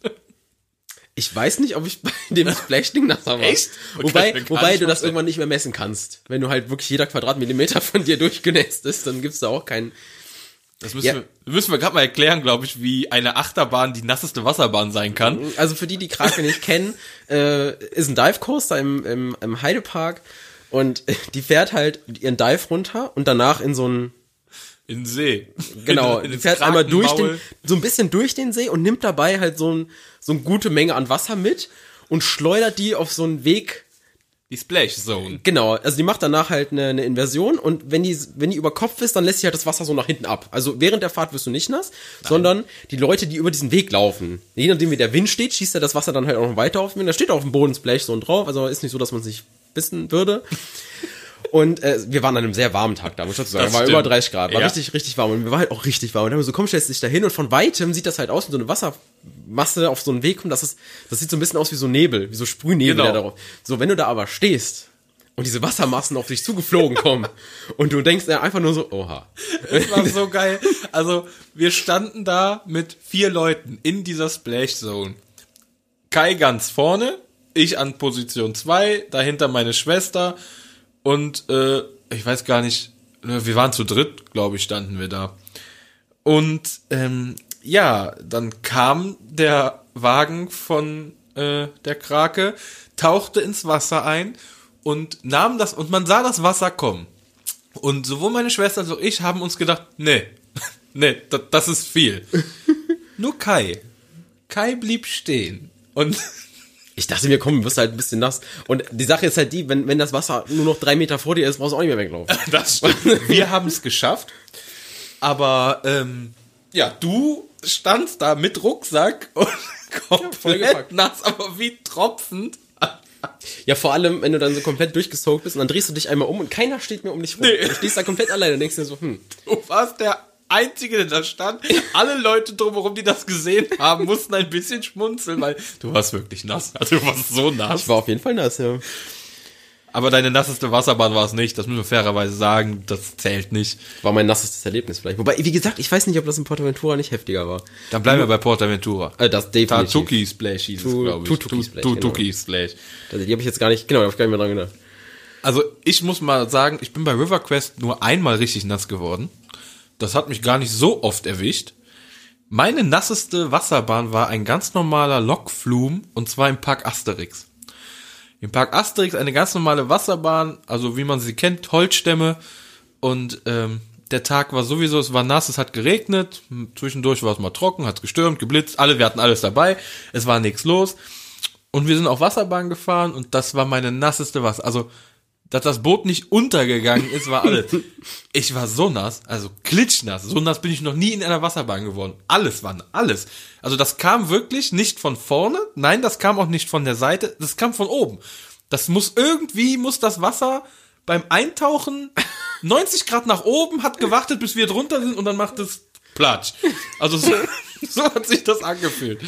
Ich weiß nicht, ob ich bei dem Splash-Ding nasser war. Echt? Okay, wobei, wobei du das irgendwann nicht mehr messen kannst. Wenn du halt wirklich jeder Quadratmillimeter von dir durchgenässt ist, dann gibt's da auch keinen. Das müssen Ja. wir, müssen wir gerade mal erklären, glaube ich, wie eine Achterbahn die nasseste Wasserbahn sein kann. Also für die, die Krake nicht *laughs* kennen, äh, ist ein Dive Coaster im, im, im Heidepark und *laughs* die fährt halt ihren Dive runter und danach in so ein In den See. genau, *laughs* in, in fährt einmal durch den so ein bisschen durch den See und nimmt dabei halt so ein so eine gute Menge an Wasser mit und schleudert die auf so einen Weg Die Splash Zone. Genau, also die macht danach halt eine, eine Inversion und wenn die, wenn die über Kopf ist, dann lässt sich halt das Wasser so nach hinten ab. Also während der Fahrt wirst du nicht nass, sondern die Leute, die über diesen Weg laufen. Je nachdem wie der Wind steht, schießt er das Wasser dann halt auch noch weiter auf Wind. Da steht auf dem Boden Splash so drauf, also ist nicht so, dass man sich bissen würde. Und äh, wir waren an einem sehr warmen Tag da, muss ich dazu sagen. Das war stimmt. über 30 Grad, war Ja. richtig, richtig warm. Und wir waren halt auch richtig warm. Und dann haben wir so, komm, stellst dich da hin und von weitem sieht das halt aus wie so eine Wassermasse auf so einen Weg kommt. Das, ist, das sieht so ein bisschen aus wie so Nebel, wie so Sprühnebel, Genau. darauf. So, wenn du da aber stehst und diese Wassermassen auf dich zugeflogen kommen *laughs* und du denkst ja einfach nur so, oha. Das war so geil. Also, wir standen da mit vier Leuten in dieser Splash Zone. Kai ganz vorne, ich an Position 2, dahinter meine Schwester und äh, ich weiß gar nicht, äh, wir waren zu dritt, glaube ich, standen wir da. Und ähm, ja, dann kam der Wagen von äh, der Krake, tauchte ins Wasser ein und nahm das, und man sah das Wasser kommen. Und sowohl meine Schwester als auch ich haben uns gedacht, nee, *laughs* nee, das, das ist viel. *laughs* Nur Kai. Kai blieb stehen. Und Ich dachte mir, komm, du wirst halt ein bisschen nass. Und die Sache ist halt die, wenn, wenn das Wasser nur noch drei Meter vor dir ist, brauchst du auch nicht mehr weglaufen. *laughs* Das stimmt. Wir haben es geschafft. Aber ähm, ja, du standst da mit Rucksack und *laughs* komplett vollgepackt. nass, aber wie tropfend. Ja, vor allem, wenn du dann so komplett durchgesoakt bist und dann drehst du dich einmal um und keiner steht mehr um dich rum. Nee. Du stehst da komplett alleine und denkst dir so, hm, Du warst der Einzige, der da stand. Alle Leute drumherum, die das gesehen haben, mussten ein bisschen schmunzeln, weil du warst wirklich nass. Also du warst so nass. ich war auf jeden Fall nass, ja. Aber deine nasseste Wasserbahn war es nicht. Das müssen wir fairerweise sagen. Das zählt nicht. War mein nassestes Erlebnis vielleicht. Wobei, wie gesagt, ich weiß nicht, ob das in Portaventura nicht heftiger war. Dann bleiben wir bei Portaventura. Äh, das definitiv. Tatuki Splash hieß es, glaube ich. Tutuki Splash, Tutuki Splash. Also, die habe ich jetzt gar nicht, genau, da hab ich gar nicht mehr dran gedacht. Also ich muss mal sagen, ich bin bei River Quest nur einmal richtig nass geworden. Das hat mich gar nicht so oft erwischt. Meine nasseste Wasserbahn war ein ganz normaler Lokflum und zwar im Park Asterix. Im Park Asterix eine ganz normale Wasserbahn, also wie man sie kennt, Holzstämme und ähm, der Tag war sowieso, es war nass, es hat geregnet, zwischendurch war es mal trocken, hat gestürmt, geblitzt, alle, wir hatten alles dabei, es war nichts los und wir sind auf Wasserbahn gefahren und das war meine nasseste Wasser, also dass das Boot nicht untergegangen ist, war alles. *laughs* Ich war so nass, also klitschnass. So nass bin ich noch nie in einer Wasserbahn geworden. Alles war alles. Also das kam wirklich nicht von vorne, nein, das kam auch nicht von der Seite, das kam von oben. Das muss irgendwie, muss das Wasser beim Eintauchen *laughs* 90 Grad nach oben, hat gewartet, bis wir drunter sind und dann macht es Platsch. Also so, *laughs* so hat sich das angefühlt.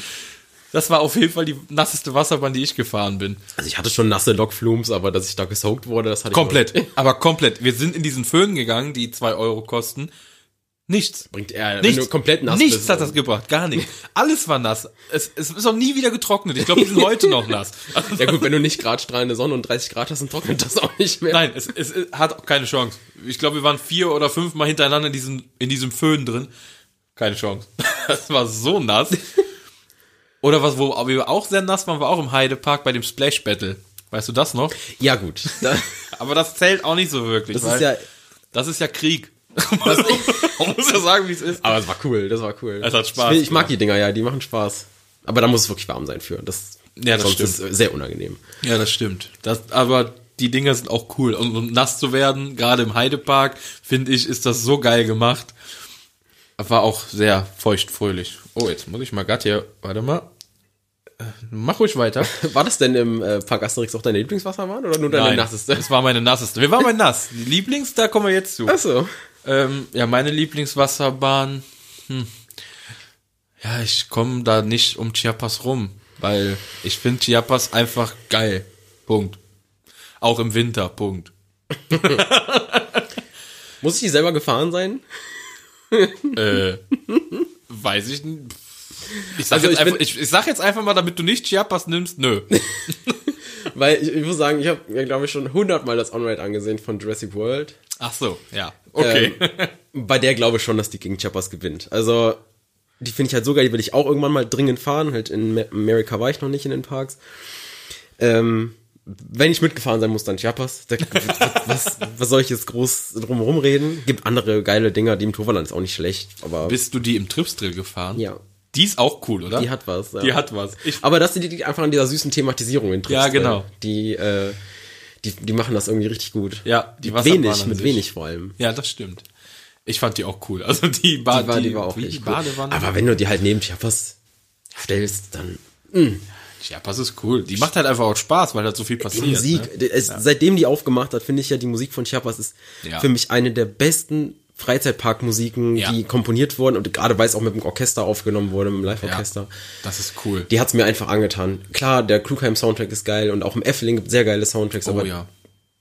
Das war auf jeden Fall die nasseste Wasserbahn, die ich gefahren bin. Also ich hatte schon nasse Lokflums, aber dass ich da gesoakt wurde, das hatte ich Komplett, aber komplett. Wir sind in diesen Föhn gegangen, die zwei Euro kosten. Nichts. Bringt er, Nichts, komplett nass nichts bist. hat das gebracht, gar nichts. Alles war nass. Es, es ist auch nie wieder getrocknet. Ich glaube, die sind heute noch nass. Also, *laughs* Ja gut, wenn du nicht grad strahlende Sonne und 30 Grad hast, dann trocknet das auch nicht mehr. Nein, es, es, es hat auch keine Chance. Ich glaube, wir waren vier oder fünf Mal hintereinander in diesem, in diesem Föhn drin. Keine Chance. *laughs* Das war so nass. Oder was, wo wir auch sehr nass waren, war auch im Heidepark bei dem Splash Battle. Weißt du das noch? Ja gut, *laughs* Aber das zählt auch nicht so wirklich. das ist ja, Das ist ja Krieg. *laughs* Man muss ja sagen, wie es ist. aber es war cool, das war cool. Es hat Spaß Ich, ich mag die Dinger, ja, die machen Spaß. Aber da muss es wirklich warm sein für. Das, Ja, das sonst stimmt. ist sehr unangenehm. Ja, das stimmt. Das, aber die Dinger sind auch cool. Und um nass zu werden, gerade im Heidepark, finde ich, ist das so geil gemacht. War auch sehr feuchtfröhlich. Oh, jetzt muss ich mal grad hier, warte mal. Äh, Mach ruhig weiter. *laughs* War das denn im äh, Park Asterix auch deine Lieblingswasserbahn oder nur deine Nein, nasseste? Das war meine nasseste. Wir waren mein nass. Lieblings, da kommen wir jetzt zu. Achso. Ähm, ja, meine Lieblingswasserbahn. Hm. Ja, ich komme da nicht um Chiapas rum, weil ich finde Chiapas einfach geil. Punkt. Auch im Winter. Punkt. *laughs* Muss ich die selber gefahren sein? Äh, weiß ich nicht. Ich sag, Also jetzt ich einfach, ich, ich sag jetzt einfach mal, damit du nicht Chiapas nimmst, nö. *laughs* Weil ich, ich muss sagen, ich habe mir, glaube ich, schon hundertmal das On-Ride angesehen von Jurassic World. Ach so, ja. Okay. Ähm, bei der glaube ich schon, dass die gegen Chiapas gewinnt. Also, die finde ich halt so geil, die will ich auch irgendwann mal dringend fahren. Halt in America war ich noch nicht in den Parks. Ähm, wenn ich mitgefahren sein muss, dann Chiapas. Da, was, was soll ich jetzt groß drumherum reden? Gibt andere geile Dinger, die im Toverland ist auch nicht schlecht, aber Bist du die im Tripsdrill gefahren? ja, Die ist auch cool, oder? die hat was. Ja. Die hat was. Ich, aber das liegt einfach an dieser süßen Thematisierung in. Ja, genau. Die, äh, die, die machen das irgendwie richtig gut. ja, die Mit wenig, mit sich. wenig vor allem. Ja, das stimmt. Ich fand die auch cool. Also die, ba Die war, die war auch die echt cool. Badewanne. Aber wenn du die halt neben Chiapas stellst, dann Chiapas ist cool. Die macht halt einfach auch Spaß, weil da so viel die passiert. Musik, Ne? die- es, seitdem die aufgemacht hat, finde ich ja, die Musik von Chiapas ist Ja. für mich eine der besten Freizeitparkmusiken, Ja. die komponiert wurden und gerade weil es auch mit dem Orchester aufgenommen wurde, mit dem Ja, Live-Orchester. das ist cool. Die hat's mir einfach angetan. Klar, der Klugheim-Soundtrack ist geil und auch im Effeling gibt sehr geile Soundtracks, Oh aber ja.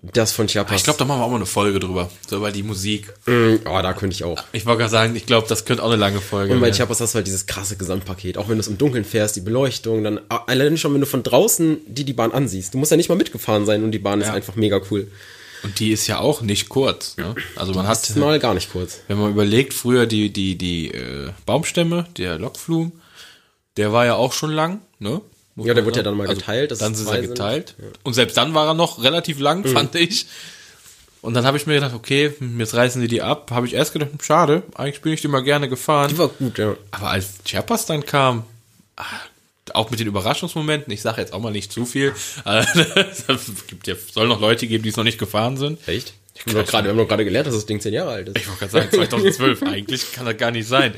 das von Chiapas. Ich glaube, da machen wir auch mal eine Folge drüber. So über die Musik. mm, oh, da könnte ich auch. Ich wollte gerade sagen, ich glaube, das könnte auch eine lange Folge Und bei werden. Chiapas hast du halt dieses krasse Gesamtpaket. Auch wenn du es im Dunkeln fährst, die Beleuchtung, dann allein schon, wenn du von draußen die die Bahn ansiehst. Du musst ja nicht mal mitgefahren sein und die Bahn ist Ja. einfach mega cool. Und die ist ja auch nicht kurz. Ne? Also man Das hat, mal gar nicht kurz. wenn man überlegt, früher die, die, die äh, Baumstämme, der Lockflum, der war ja auch schon lang, ne? Muss Ja, der wurde ja dann mal Also geteilt, dass dann ist er sind. geteilt. Und selbst dann war er noch relativ lang, fand ich. Und dann habe ich mir gedacht, okay, hm, jetzt reißen sie die ab. Habe ich erst gedacht, schade, eigentlich bin ich die mal gerne gefahren. Die war gut, ja. Aber als Chiapas dann kam, ah, auch mit den Überraschungsmomenten, ich sage jetzt auch mal nicht zu viel, *laughs* äh, es gibt ja, soll noch Leute geben, die es noch nicht gefahren sind. Echt? Ich wir, haben doch gerade, wir haben doch gerade gelernt, dass das Ding zehn Jahre alt ist. Ich wollte gerade sagen, 2012, *laughs* eigentlich kann das gar nicht sein.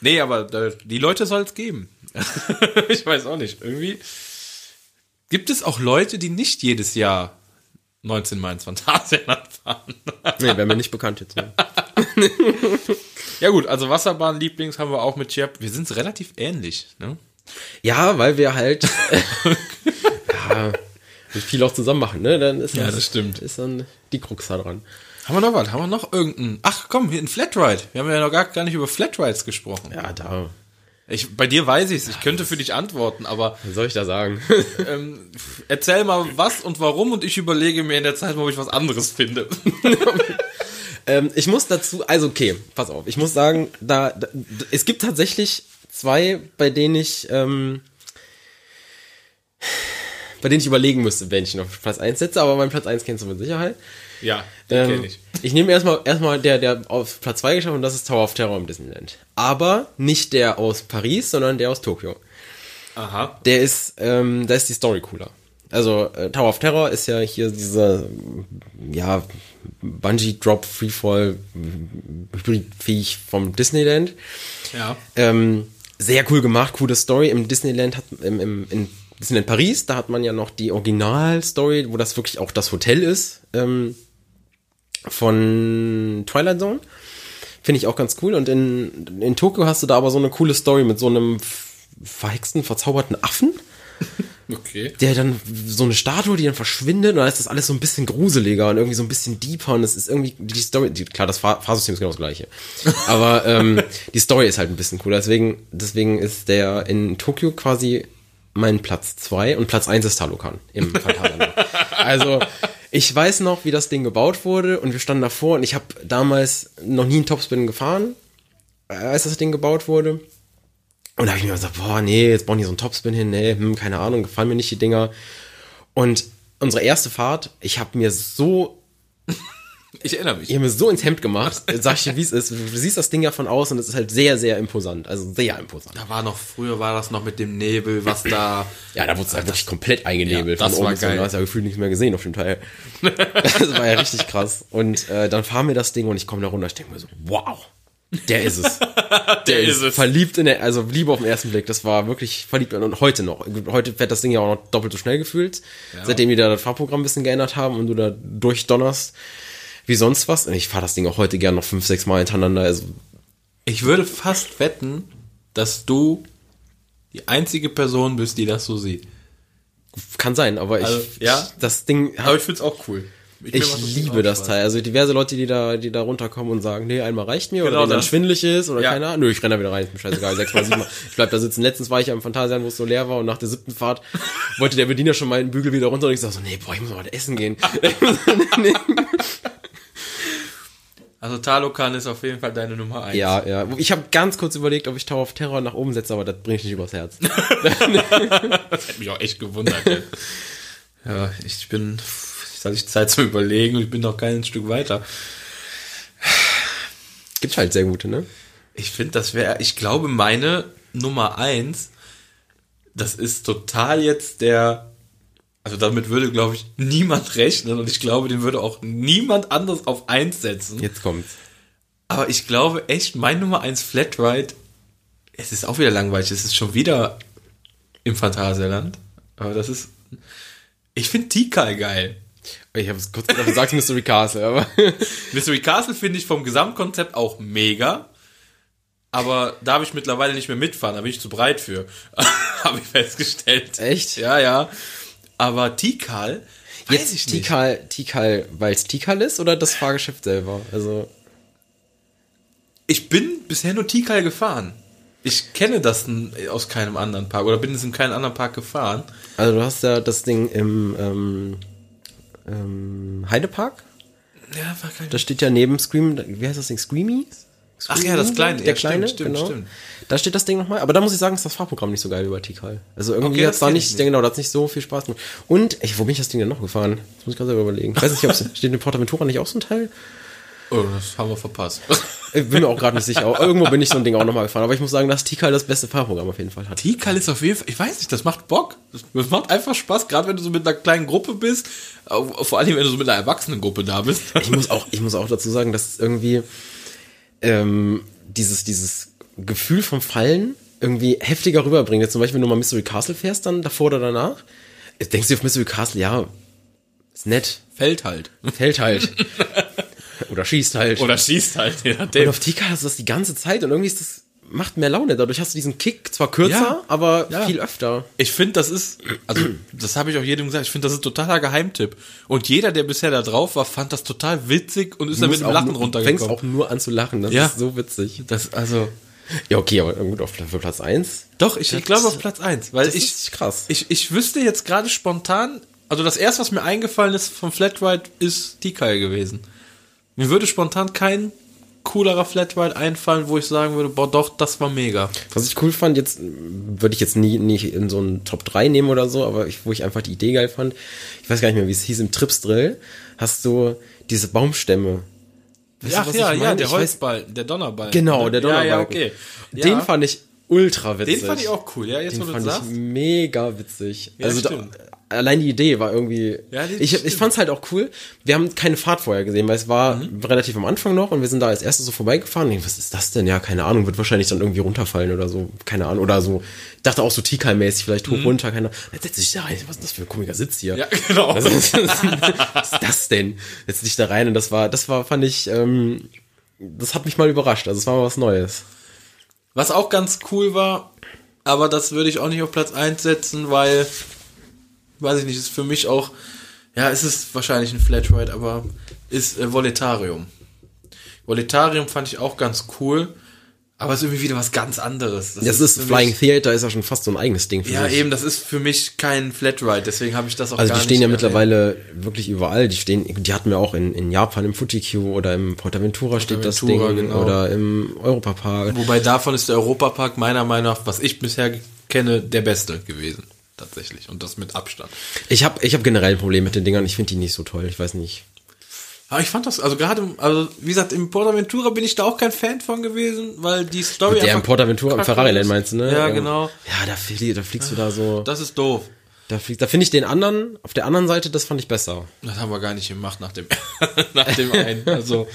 Nee, aber äh, die Leute soll es geben. *laughs* ich weiß auch nicht, irgendwie gibt es auch Leute, die nicht jedes Jahr 19 Mal ins Phantasialand fahren. Nee, wäre mir nicht bekannt jetzt. Ne? ja gut, also Wasserbahn-Lieblings haben wir auch mit Chiap. Wir sind relativ ähnlich, ne? Ja, weil wir halt *laughs* ja, viel auch zusammen machen, ne? Dann ist Ja, das stimmt. Ist dann die Krux da dran. Haben wir noch was? Haben wir noch irgendeinen? Ach komm, hier ein Flatride. Wir haben ja noch gar, gar nicht über Flatrides gesprochen. Ja, da. Ich, bei dir weiß ich es. Ich könnte für dich antworten, aber Was soll ich da sagen? *laughs* ähm, erzähl mal was und warum und ich überlege mir in der Zeit, ob ich was anderes finde. *laughs* ähm, ich muss dazu, also okay, pass auf. Ich muss sagen, da, da es gibt tatsächlich zwei, bei denen ich ähm, bei denen ich überlegen müsste, wenn ich noch Platz 1 setze, aber meinen Platz 1 kennst du mit Sicherheit. ja, den Ähm, kenn ich. ich nehme erstmal erstmal der, der auf Platz 2 geschafft und das ist Tower of Terror im Disneyland. Aber nicht der aus Paris, sondern der aus Tokio. Aha. Der ist, ähm, da ist die Story cooler. Also äh, Tower of Terror ist ja hier dieser, ja, Bungee Drop Freefall Hybrid-fähig vom Disneyland. Ja. Ähm, sehr cool gemacht, coole Story. Im Disneyland hat, im, im, in Disneyland Paris, da hat man ja noch die Original-Story, wo das wirklich auch das Hotel ist, ähm, von Twilight Zone. Finde ich auch ganz cool. Und in, in Tokio hast du da aber so eine coole Story mit so einem verhexten, verzauberten Affen Okay. der dann so eine Statue, die dann verschwindet und dann ist das alles so ein bisschen gruseliger und irgendwie so ein bisschen deeper und es ist irgendwie die Story, die, klar, das Fahr Fahrsystem ist genau das gleiche, *laughs* aber ähm, die Story ist halt ein bisschen cooler, deswegen, deswegen ist der in Tokio quasi mein Platz zwei und Platz eins ist Talokan im Phantasialand. *laughs* also ich weiß noch, wie das Ding gebaut wurde und wir standen davor und ich habe damals noch nie einen Topspin gefahren, äh, als das Ding gebaut wurde. Und da habe ich mir gesagt, boah, nee, jetzt bauen die so einen Topspin hin, nee, hm, keine Ahnung, gefallen mir nicht die Dinger. Und unsere erste Fahrt, ich habe mir so, *laughs* Ich erinnere mich. ich habe mir so ins Hemd gemacht, sag ich dir, wie es ist. Du siehst das Ding ja von außen und es ist halt sehr, sehr imposant. Also sehr imposant. Da war noch, früher war das noch mit dem Nebel, was da. Ja, da wurde es halt wirklich komplett eingenebelt. Ja, das von war geil. Du hast ja gefühlt nichts mehr gesehen auf dem Teil. *laughs* das war ja richtig krass. Und äh, dann fahren wir das Ding und ich komme da runter. Ich denke mir so, wow, der ist es. *laughs* Der ist es. Verliebt in der, also Liebe auf den ersten Blick. Das war wirklich verliebt und heute noch. Heute fährt das Ding ja auch noch doppelt so schnell gefühlt. Seitdem die da das Fahrprogramm ein bisschen geändert haben und du da durchdonnerst wie sonst was. Und ich fahre das Ding auch heute gern noch fünf, sechs Mal hintereinander. Also Ich würde fast wetten, dass du die einzige Person bist, die das so sieht. kann sein, aber ich, Also, ja. das Ding Aber ich find's auch cool. Ich mal viel liebe das. Teil. Also diverse Leute, die da, die da runterkommen und sagen, nee, einmal reicht mir Genau oder dann schwindelig ist oder Ja. keine Ahnung. Nö, ich renne da wieder rein, ist mir scheißegal. Sechsmal, siebenmal. Ich bleib da sitzen. Letztens war ich am Phantasian, wo es so leer war und nach der siebten Fahrt wollte der Bediener schon meinen Bügel wieder runter und ich sag so, nee, boah, ich muss mal essen gehen. *laughs* Also Talokan ist auf jeden Fall deine Nummer eins. ja, ja. Ich habe ganz kurz überlegt, ob ich Tower of Terror nach oben setze, aber das bringe ich nicht übers Herz. *laughs* *laughs* Das hätte mich auch echt gewundert. ja, ich bin, jetzt hatte ich Zeit zum Überlegen und ich bin noch kein Stück weiter. Gibt halt sehr gute, ne? Ich finde, das wäre, ich glaube, meine Nummer eins, das ist total jetzt der, also damit würde, glaube ich, niemand rechnen und ich glaube, den würde auch niemand anders auf eins setzen. Jetzt kommt's. Aber ich glaube echt, mein Nummer eins Flatride, es ist auch wieder langweilig, es ist schon wieder im Phantasialand. Aber das ist, ich finde Tikal geil. Ich habe es kurz gedacht, du sagst Mystery Castle, aber *laughs* Mystery Castle finde ich vom Gesamtkonzept auch mega. Aber da habe ich mittlerweile nicht mehr mitfahren, da bin ich zu breit für. *laughs* habe ich festgestellt. Echt? Ja, ja. Aber Tikal, jetzt ich nicht. Tikal, Tikal, weil es Tikal ist oder das Fahrgeschäft selber? Also Ich bin bisher nur Tikal gefahren. Ich kenne das aus keinem anderen Park oder bin es in keinem anderen Park gefahren. Also du hast ja das Ding im ähm, ähm, Heidepark Ja, war kein Da steht ja neben Scream, wie heißt das Ding? Screamy? Ach ja, das kleine. Der Ja, kleine, stimmt, stimmt, genau. stimmt. Da steht das Ding nochmal. Aber da muss ich sagen, ist das Fahrprogramm nicht so geil wie bei Tikal. Also irgendwie Okay, hat's das da nicht, ich nicht. genau, da hat's nicht so viel Spaß gemacht. Und, ich, wo bin ich das Ding denn noch gefahren? Das muss ich gerade selber überlegen. Ich weiß nicht, ob es *laughs* steht in Portaventura nicht auch so ein Teil? Oh, das haben wir verpasst. Ich bin mir auch gerade nicht sicher. Irgendwo bin ich so ein Ding auch nochmal gefahren. Aber ich muss sagen, dass Tikal das beste Fahrprogramm auf jeden Fall hat. Tikal ist auf jeden Fall, ich weiß nicht, das macht Bock. Das, macht einfach Spaß, gerade wenn du so mit einer kleinen Gruppe bist. Vor allem, wenn du so mit einer Erwachsenengruppe da bist. Ich muss auch, ich muss auch dazu sagen, dass irgendwie ähm, dieses, dieses Gefühl vom Fallen irgendwie heftiger rüberbringt. Jetzt zum Beispiel, wenn du mal Mystery Castle fährst, dann davor oder danach. Jetzt denkst du auf Mystery Castle, ja, ist nett, Fällt halt. fällt halt. *laughs* oder schießt halt. Oder schießt halt, je und auf Tika hast du das die ganze Zeit und irgendwie ist das, macht mehr Laune. Dadurch hast du diesen Kick zwar kürzer, Ja, aber ja. viel öfter. Ich finde, das ist, also das habe ich auch jedem gesagt, ich finde, das ist ein totaler Geheimtipp. Und jeder, der bisher da drauf war, fand das total witzig und ist dann mit dem Lachen nur, du fängst runtergekommen. auch nur an zu lachen. Das Ja. ist so witzig. Das, also, Ja, okay, aber gut, auf für Platz eins. doch, ich, ich glaube auf Platz eins, weil Das ich, ist krass. ich, ich wüsste jetzt gerade spontan, also das erste, was mir eingefallen ist vom Flatride, ist Tikal gewesen. Mir würde spontan kein coolerer Flatride einfallen, wo ich sagen würde, boah, doch, das war mega. Was ich cool fand, jetzt würde ich jetzt nie nicht in so einen Top 3 nehmen oder so, aber ich, wo ich einfach die Idee geil fand, ich weiß gar nicht mehr, wie es hieß, im Trips Drill hast du diese Baumstämme. Weißt du, Ach was ja, ich ja, der Ich weiß- Holzball, der Donnerball. Genau, der Donnerbalken. Ja, ja, okay. Den Ja. fand ich ultra witzig. Den fand ich auch cool, ja, jetzt Den wo du fand das ich sagst. mega witzig. Ja, also da. Allein die Idee war irgendwie. Ja, ich ich stimmt. fand's halt auch cool. Wir haben keine Fahrt vorher gesehen, weil es war Mhm. relativ am Anfang noch und wir sind da als erstes so vorbeigefahren. Ich, was ist das denn? Ja, keine Ahnung, wird wahrscheinlich dann irgendwie runterfallen oder so. Keine Ahnung. Oder so. Ich dachte auch so Tikal-mäßig, vielleicht hoch runter, keine Ahnung. Jetzt setz dich da rein. Was ist das für ein komischer Sitz hier? Mhm. Ja, genau. Was ist, was ist das denn? Setz dich da rein und das war, das war, fand ich, ähm, das hat mich mal überrascht. Also es war mal was Neues. Was auch ganz cool war, aber das würde ich auch nicht auf Platz 1 setzen, weil, weiß ich nicht, ist für mich auch, ja, es ist wahrscheinlich ein Flatride, aber ist äh, Voletarium. Voletarium fand ich auch ganz cool, aber ist irgendwie wieder was ganz anderes. Das ist für Flying Mich, Theater ist ja schon fast so ein eigenes Ding für ja, sich. eben, das ist für mich kein Flatride, deswegen habe ich das auch Also gar die stehen ja mittlerweile wirklich überall. Die stehen, die hatten wir auch in, in Japan im Fuji-Q oder im Portaventura steht das Ding Portaventura, genau. oder im Europapark. Wobei davon ist der Europapark meiner Meinung nach, was ich bisher kenne, der beste gewesen. Tatsächlich. Und das mit Abstand. Ich habe ich hab generell ein Problem mit den Dingern. Ich finde die nicht so toll. Ich weiß nicht. Aber ich fand das, also gerade, also wie gesagt, im Portaventura bin ich da auch kein Fan von gewesen, weil die Story Der im Portaventura im kacke Ferrari Land ist. meinst du, ne? Ja, genau. Ja, da, flie, da fliegst du da so. Das ist doof. Da, da finde ich den anderen, auf der anderen Seite, das fand ich besser. Das haben wir gar nicht gemacht nach dem, *laughs* nach dem einen. Also,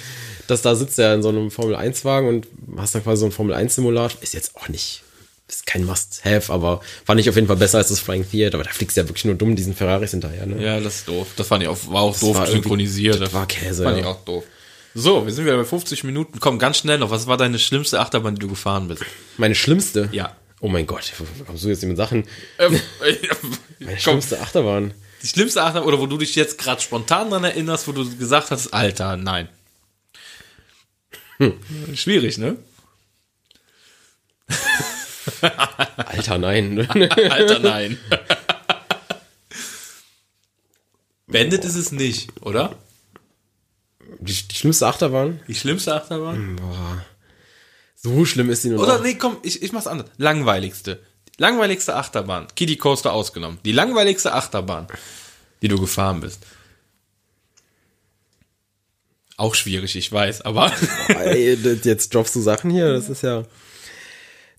Das da sitzt er in so einem Formel-1-Wagen und hast dann quasi so einen Formel-1-Simulator. Ist jetzt auch nicht, ist kein Must-Have, aber fand ich auf jeden Fall besser als das Flying Theater. Aber da fliegst du ja wirklich nur dumm diesen Ferraris hinterher, ne? ja, das ist doof. Das fand ich auch, war auch doof war synchronisiert. das war Käse, Fand ja. ich auch doof. So, wir sind wieder bei 50 Minuten. Komm, ganz schnell noch. Was war deine schlimmste Achterbahn, die du gefahren bist? Meine schlimmste? Ja. Oh mein Gott, kommst du jetzt mit Sachen? Ähm, *laughs* Meine komm, schlimmste Achterbahn. die schlimmste Achterbahn, oder wo du dich jetzt gerade spontan dran erinnerst, wo du gesagt hast, Alter, nein. Hm. Schwierig, ne? *laughs* *laughs* Alter, nein. *laughs* Alter, nein. Bandit ist es nicht, oder? die, die schlimmste Achterbahn? Die schlimmste Achterbahn? Boah. So schlimm ist die nur Oder noch. nee, komm, ich, ich mach's anders. Langweiligste. Langweiligste Achterbahn. Kiddie Coaster ausgenommen. Die langweiligste Achterbahn, die du gefahren bist. Auch schwierig, ich weiß, aber Ey, *laughs* das- Jetzt droppst du Sachen hier, das ist ja.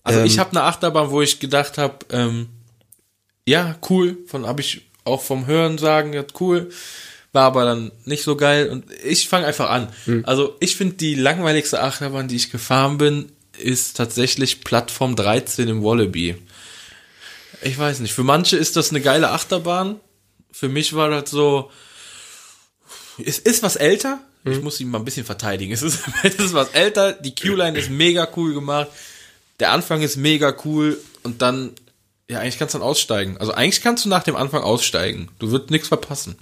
Also Ähm. ich habe eine Achterbahn, wo ich gedacht habe, ähm, ja cool, von habe ich auch vom Hören sagen, ja cool, war aber dann nicht so geil und ich fange einfach an. Hm. Also ich finde die langweiligste Achterbahn, die ich gefahren bin, ist tatsächlich Plattform 13 im Wallaby. Ich weiß nicht, für manche ist das eine geile Achterbahn. Für mich war das so, es ist was älter. Ich muss ihn mal ein bisschen verteidigen. Es ist, *laughs* es ist was älter. Die Q-Line ist mega cool gemacht. Der Anfang ist mega cool. Und dann, ja, eigentlich kannst du dann aussteigen. Also eigentlich kannst du nach dem Anfang aussteigen. Du wirst nichts verpassen.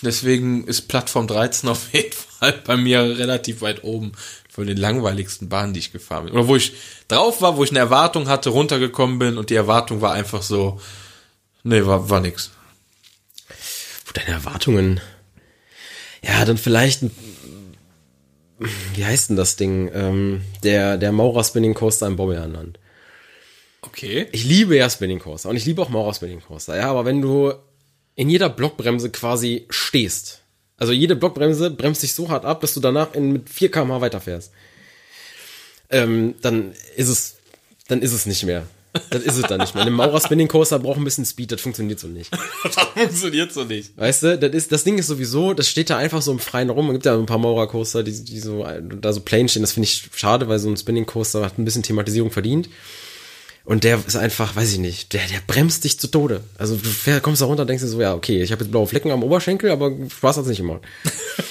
Deswegen ist Plattform 13 *laughs* auf jeden Fall bei mir relativ weit oben von den langweiligsten Bahnen, die ich gefahren bin. Oder wo ich drauf war, wo ich eine Erwartung hatte, runtergekommen bin und die Erwartung war einfach so, nee, war, war nix. Wo deine Erwartungen. Ja, dann vielleicht ein, wie heißt denn das Ding? Ähm, der, der Maurer Spinning Coaster im Bobbejahrland. Okay. Ich liebe ja Spinning Coaster und ich liebe auch Maurer Spinning Coaster, ja, aber wenn du in jeder Blockbremse quasi stehst, also jede Blockbremse bremst dich so hart ab, dass du danach in, mit 4 km weiterfährst, ähm, dann ist es, dann ist es nicht mehr. Das ist es dann nicht mehr. Ein Maurer Spinning Coaster braucht ein bisschen Speed, das funktioniert so nicht. *laughs* Das funktioniert so nicht. Weißt du, das, ist, das Ding ist sowieso, das steht da einfach so im Freien rum. Es gibt ja ein paar Maurer Coaster, die, die so, da so plain stehen. Das finde ich schade, weil so ein Spinning Coaster hat ein bisschen Thematisierung verdient. Und der ist einfach, weiß ich nicht, der, der bremst dich zu Tode. Also du kommst da runter und denkst dir so, ja, okay, ich habe jetzt blaue Flecken am Oberschenkel, aber Spaß hat's nicht gemacht.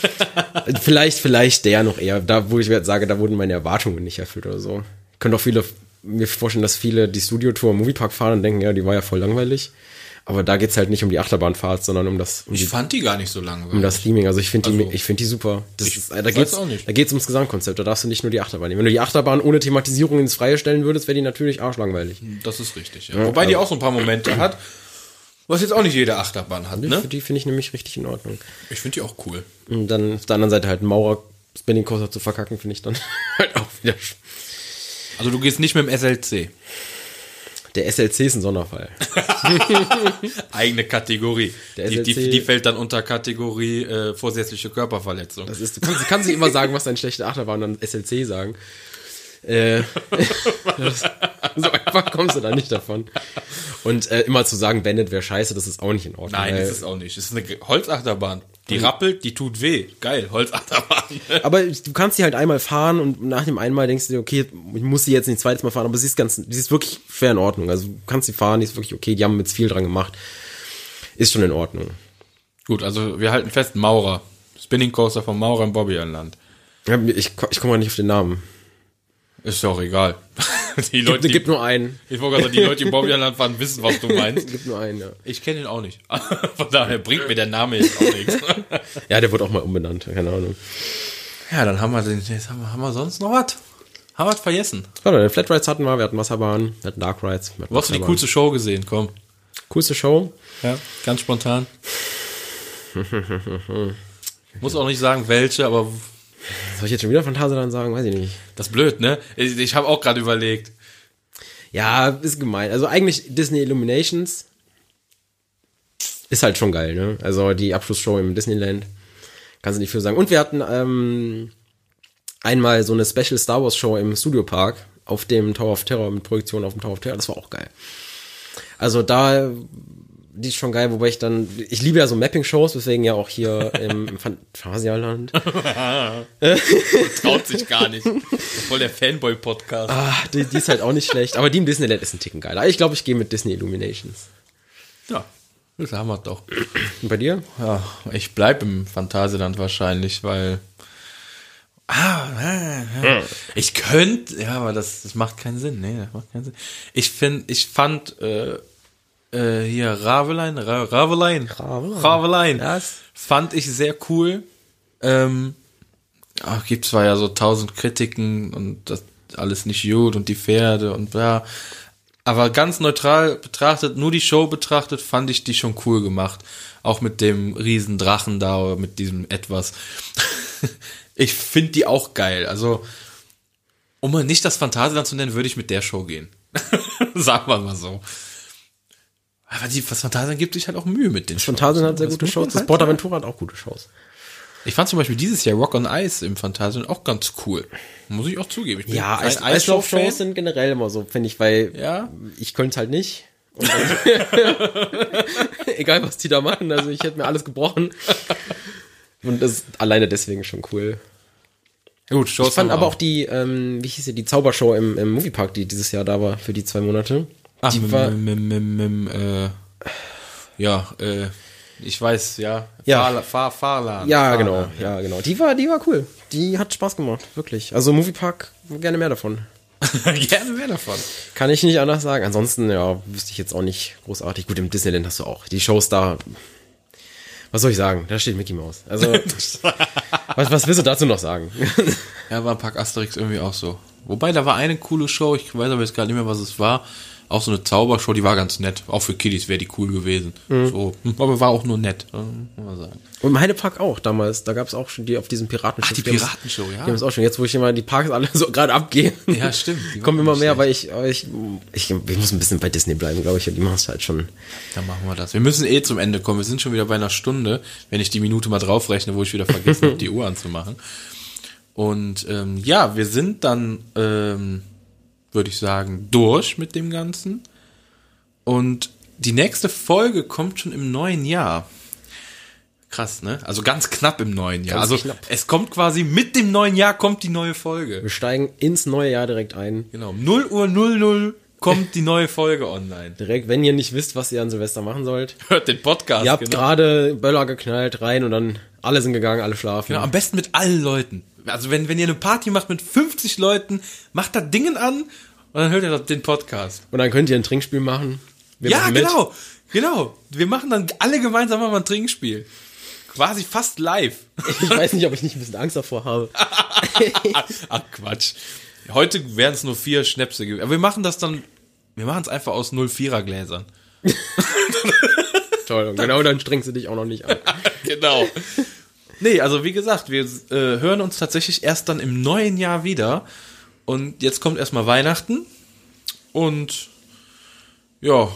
*laughs* vielleicht, vielleicht der noch eher, da wo ich jetzt sage, da wurden meine Erwartungen nicht erfüllt oder so. Könnte auch viele, mir vorstellen, dass viele die Studio-Tour im Moviepark fahren und denken, ja, die war ja voll langweilig. Aber da geht's halt nicht um die Achterbahnfahrt, sondern um das, um Ich die fand die gar nicht so langweilig. um das Theming. Also ich finde die, Also, ich finde die super. Das ich ist, da geht's, auch nicht. da geht's ums Gesamtkonzept. Da darfst du nicht nur die Achterbahn nehmen. Wenn du die Achterbahn ohne Thematisierung ins Freie stellen würdest, wäre die natürlich arschlangweilig. Das ist richtig, ja. Wobei die auch so ein paar Momente hat, was jetzt auch nicht jede Achterbahn hat, ne? Die finde ich nämlich richtig in Ordnung. Ich finde die auch cool. Und dann auf der anderen Seite halt einen Maurer Spinning Coaster zu verkacken, finde ich dann *laughs* halt auch wieder. Also du gehst nicht mit dem SLC. Der SLC ist ein Sonderfall. *laughs* Eigene Kategorie. Die, die, die fällt dann unter Kategorie äh, vorsätzliche Körperverletzung. Das ist, du kannst, du kannst nicht immer sagen, was deine schlechte Achterbahn und dann SLC sagen. Äh, das, *laughs* so einfach kommst du da nicht davon. Und äh, immer zu sagen, Bennett wäre scheiße, das ist auch nicht in Ordnung. Nein, das ist auch nicht. Das ist eine Holzachterbahn. Die rappelt, die tut weh. Geil, Holzachterbahn. *laughs* Aber du kannst sie halt einmal fahren und nach dem einmal denkst du dir, okay, ich muss sie jetzt nicht zweites Mal fahren, aber sie ist ganz, sie ist wirklich fair in Ordnung. Also du kannst sie fahren, die ist wirklich okay, die haben jetzt viel dran gemacht. Ist schon in Ordnung. Gut, also wir halten fest, Maurer. Spinning Coaster von Maurer im Bobbyland. Ich, ich komme mal nicht auf den Namen. Ist ja auch egal. *laughs* *laughs* Die Leute, Gibt, gibt nur einen. ich wollte gerade sagen, die Leute, die im Bobbyland fahren, wissen, was du *laughs* meinst. Gibt nur einen, ja. Ich kenne ihn auch nicht. *laughs* Von daher bringt mir der Name jetzt auch nichts. Ja, der wurde auch mal umbenannt, keine Ahnung. Ja, dann haben wir den, jetzt haben wir, haben wir sonst noch was? Haben wir was vergessen? Warte, den Flat Rides hatten wir, wir hatten Wasserbahn, wir hatten Dark Rides. Wo hast du die coolste Show gesehen? Komm. coolste Show? Ja, ganz spontan. Muss auch nicht sagen, welche, aber Soll ich jetzt schon wieder Phantasialand sagen? Weiß ich nicht. das ist blöd, ne? Ich, ich habe auch gerade überlegt. Ja, ist gemein. Also eigentlich Disney Illuminations ist halt schon geil, ne? Also die Abschlussshow im Disneyland. Kannst du nicht viel sagen. Und wir hatten ähm, einmal so eine Special Star Wars Show im Studio Park auf dem Tower of Terror mit Projektion auf dem Tower of Terror. Das war auch geil. Also da, die ist schon geil, wobei ich dann, ich liebe ja so Mapping-Shows, deswegen ja auch hier im, im Phantasialand. *laughs* Traut sich gar nicht. Voll der Fanboy-Podcast. Ah, die, die ist halt auch nicht schlecht. Aber die im Disneyland ist ein Ticken geiler. Ich glaube, ich gehe mit Disney Illuminations. Ja, das haben wir doch. Und bei dir? Ja, ich bleib im Phantasialand wahrscheinlich, weil. Ah. ich könnte, ja, aber das, das macht keinen Sinn. Nee, das macht keinen Sinn. Ich finde, ich fand äh, äh, hier Ravelein, Ra Ravelein, Ravelein. Ravelein, Das- fand ich sehr cool. Ähm, ach, gibt zwar ja so tausend Kritiken und das alles nicht gut und die Pferde und ja, aber ganz neutral betrachtet, nur die Show betrachtet, fand ich die schon cool gemacht. Auch mit dem riesen Drachen da oder mit diesem etwas. *laughs* ich finde die auch geil. Also, um mal nicht das Phantasialand zu nennen, würde ich mit der Show gehen. *laughs* Sagen wir mal so. Aber die, das Phantasialand gibt sich halt auch Mühe mit den Shows. Phantasialand hat sehr Das gute Shows. Das halt Portaventura hat auch gute Shows. ich fand zum Beispiel dieses Jahr Rock on Ice im Phantasialand auch ganz cool. Muss ich auch zugeben. Ich bin Ja. Eislauf-Shows sind generell immer so, finde ich, weil Ja. ich könnte es halt nicht. *laughs* Egal, was die da machen, also ich hätte mir alles gebrochen. Und das ist alleine deswegen schon cool. Gut, Shows Ich fand aber auch die, ähm, wie hieß sie, die Zaubershow im, im Moviepark, die dieses Jahr da war, für die zwei Monate. Ach, die mit, war, mit, mit, mit, äh, ja, äh, ich weiß, ja. Ja. Fahr, Fahrlan. ja, Fahrlan, genau, ja, genau. Die war, die war cool. Die hat Spaß gemacht, wirklich. Also Moviepark, gerne mehr davon. *laughs* Gerne mehr davon. Kann ich nicht anders sagen. Ansonsten, ja, wüsste ich jetzt auch nicht großartig. Gut, im Disneyland hast du auch. Die Shows da. Was soll ich sagen? Da steht Mickey Mouse. Also, *laughs* was, was willst du dazu noch sagen? Ja, war Park Asterix irgendwie auch so. Wobei, da war eine coole Show, ich weiß aber jetzt gar nicht mehr, was es war. Auch so eine Zaubershow, die war ganz nett. Auch für Kiddies wäre die cool gewesen. So, hm, aber war auch nur nett, muss man sagen. Und im Heidepark auch damals. Da gab es auch schon die auf diesem Piratenschiff. Ach, die Piratenshow, ja. Die haben es auch schon. Jetzt, wo ich immer die Parks alle *laughs* so gerade abgehen. Ja, stimmt. Die Kommen immer mehr, weil ich, ich, ich, ich muss ein bisschen bei Disney bleiben, glaube ich. Und die machen es halt schon. Dann machen wir das. Wir müssen eh zum Ende kommen. Wir sind schon wieder bei einer Stunde, wenn ich die Minute mal draufrechne, wo ich wieder vergessen *laughs* habe, die Uhr anzumachen. Und ähm, ja, wir sind dann, ähm, würde ich sagen, durch mit dem Ganzen. Und die nächste Folge kommt schon im neuen Jahr. Krass, ne? Also ganz knapp im neuen Jahr. Ganz also knapp. es kommt quasi mit dem neuen Jahr kommt die neue Folge. Wir steigen ins neue Jahr direkt ein. Genau. Um 0 Uhr 00 kommt die neue Folge online. Direkt, wenn ihr nicht wisst, was ihr an Silvester machen sollt. Hört den Podcast. ihr habt genau. gerade Böller geknallt rein und dann alle sind gegangen, alle schlafen. Genau, am besten mit allen Leuten. Also wenn, wenn ihr eine Party macht mit 50 Leuten, macht da Dingen an und dann hört ihr den Podcast. Und dann könnt ihr ein Trinkspiel machen. Wir ja, machen genau. Genau. Wir machen dann alle gemeinsam mal ein Trinkspiel. Quasi fast live. *laughs* Ich weiß nicht, ob ich nicht ein bisschen Angst davor habe. *laughs* Ach Quatsch. Heute wären es nur vier Schnäpse gewesen. Aber wir machen das dann, wir machen es einfach aus 04er Gläsern. *laughs* Toll. Und genau dann strengst du dich auch noch nicht an. *laughs* genau. Nee, also wie gesagt, wir äh, hören uns tatsächlich erst dann im neuen Jahr wieder. Und jetzt kommt erstmal Weihnachten. Und ja,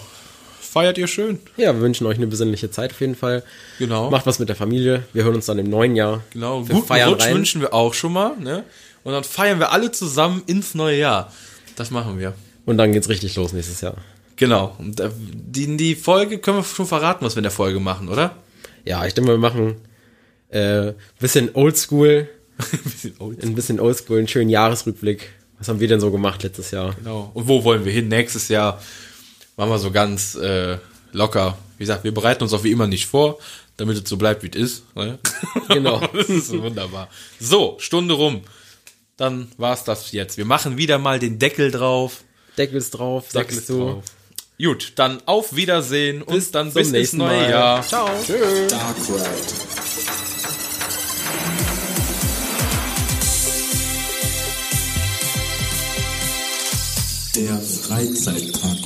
feiert ihr schön. Ja, wir wünschen euch eine besinnliche Zeit auf jeden Fall. Genau. Macht was mit der Familie. Wir hören uns dann im neuen Jahr. Genau, Wir guten feiern Rutsch rein. wünschen wir auch schon mal. Ne? Und dann feiern wir alle zusammen ins neue Jahr. Das machen wir. Und dann geht's richtig los nächstes Jahr. Genau. Äh, die, die Folge können wir schon verraten, was wir in der Folge machen, oder? Ja, ich denke, wir machen äh, bisschen oldschool, *laughs* Bisschen old. ein bisschen oldschool, einen schönen Jahresrückblick. Was haben wir denn so gemacht letztes Jahr? Genau. Und wo wollen wir hin? Nächstes Jahr machen wir so ganz äh, locker. Wie gesagt, wir bereiten uns auch wie immer nicht vor, damit es so bleibt, wie es ist. Ne? *laughs* Genau. das ist wunderbar. So, Stunde rum. Dann war's das jetzt. Wir machen wieder mal den Deckel drauf. Deckel ist drauf, Deckel sagst ist du. drauf. Gut, dann auf Wiedersehen Bis und dann zum bis ins nächsten neue Mal. Jahr. Ciao. Tschüss. Dark Ride. Der Freizeitpark-Podcast.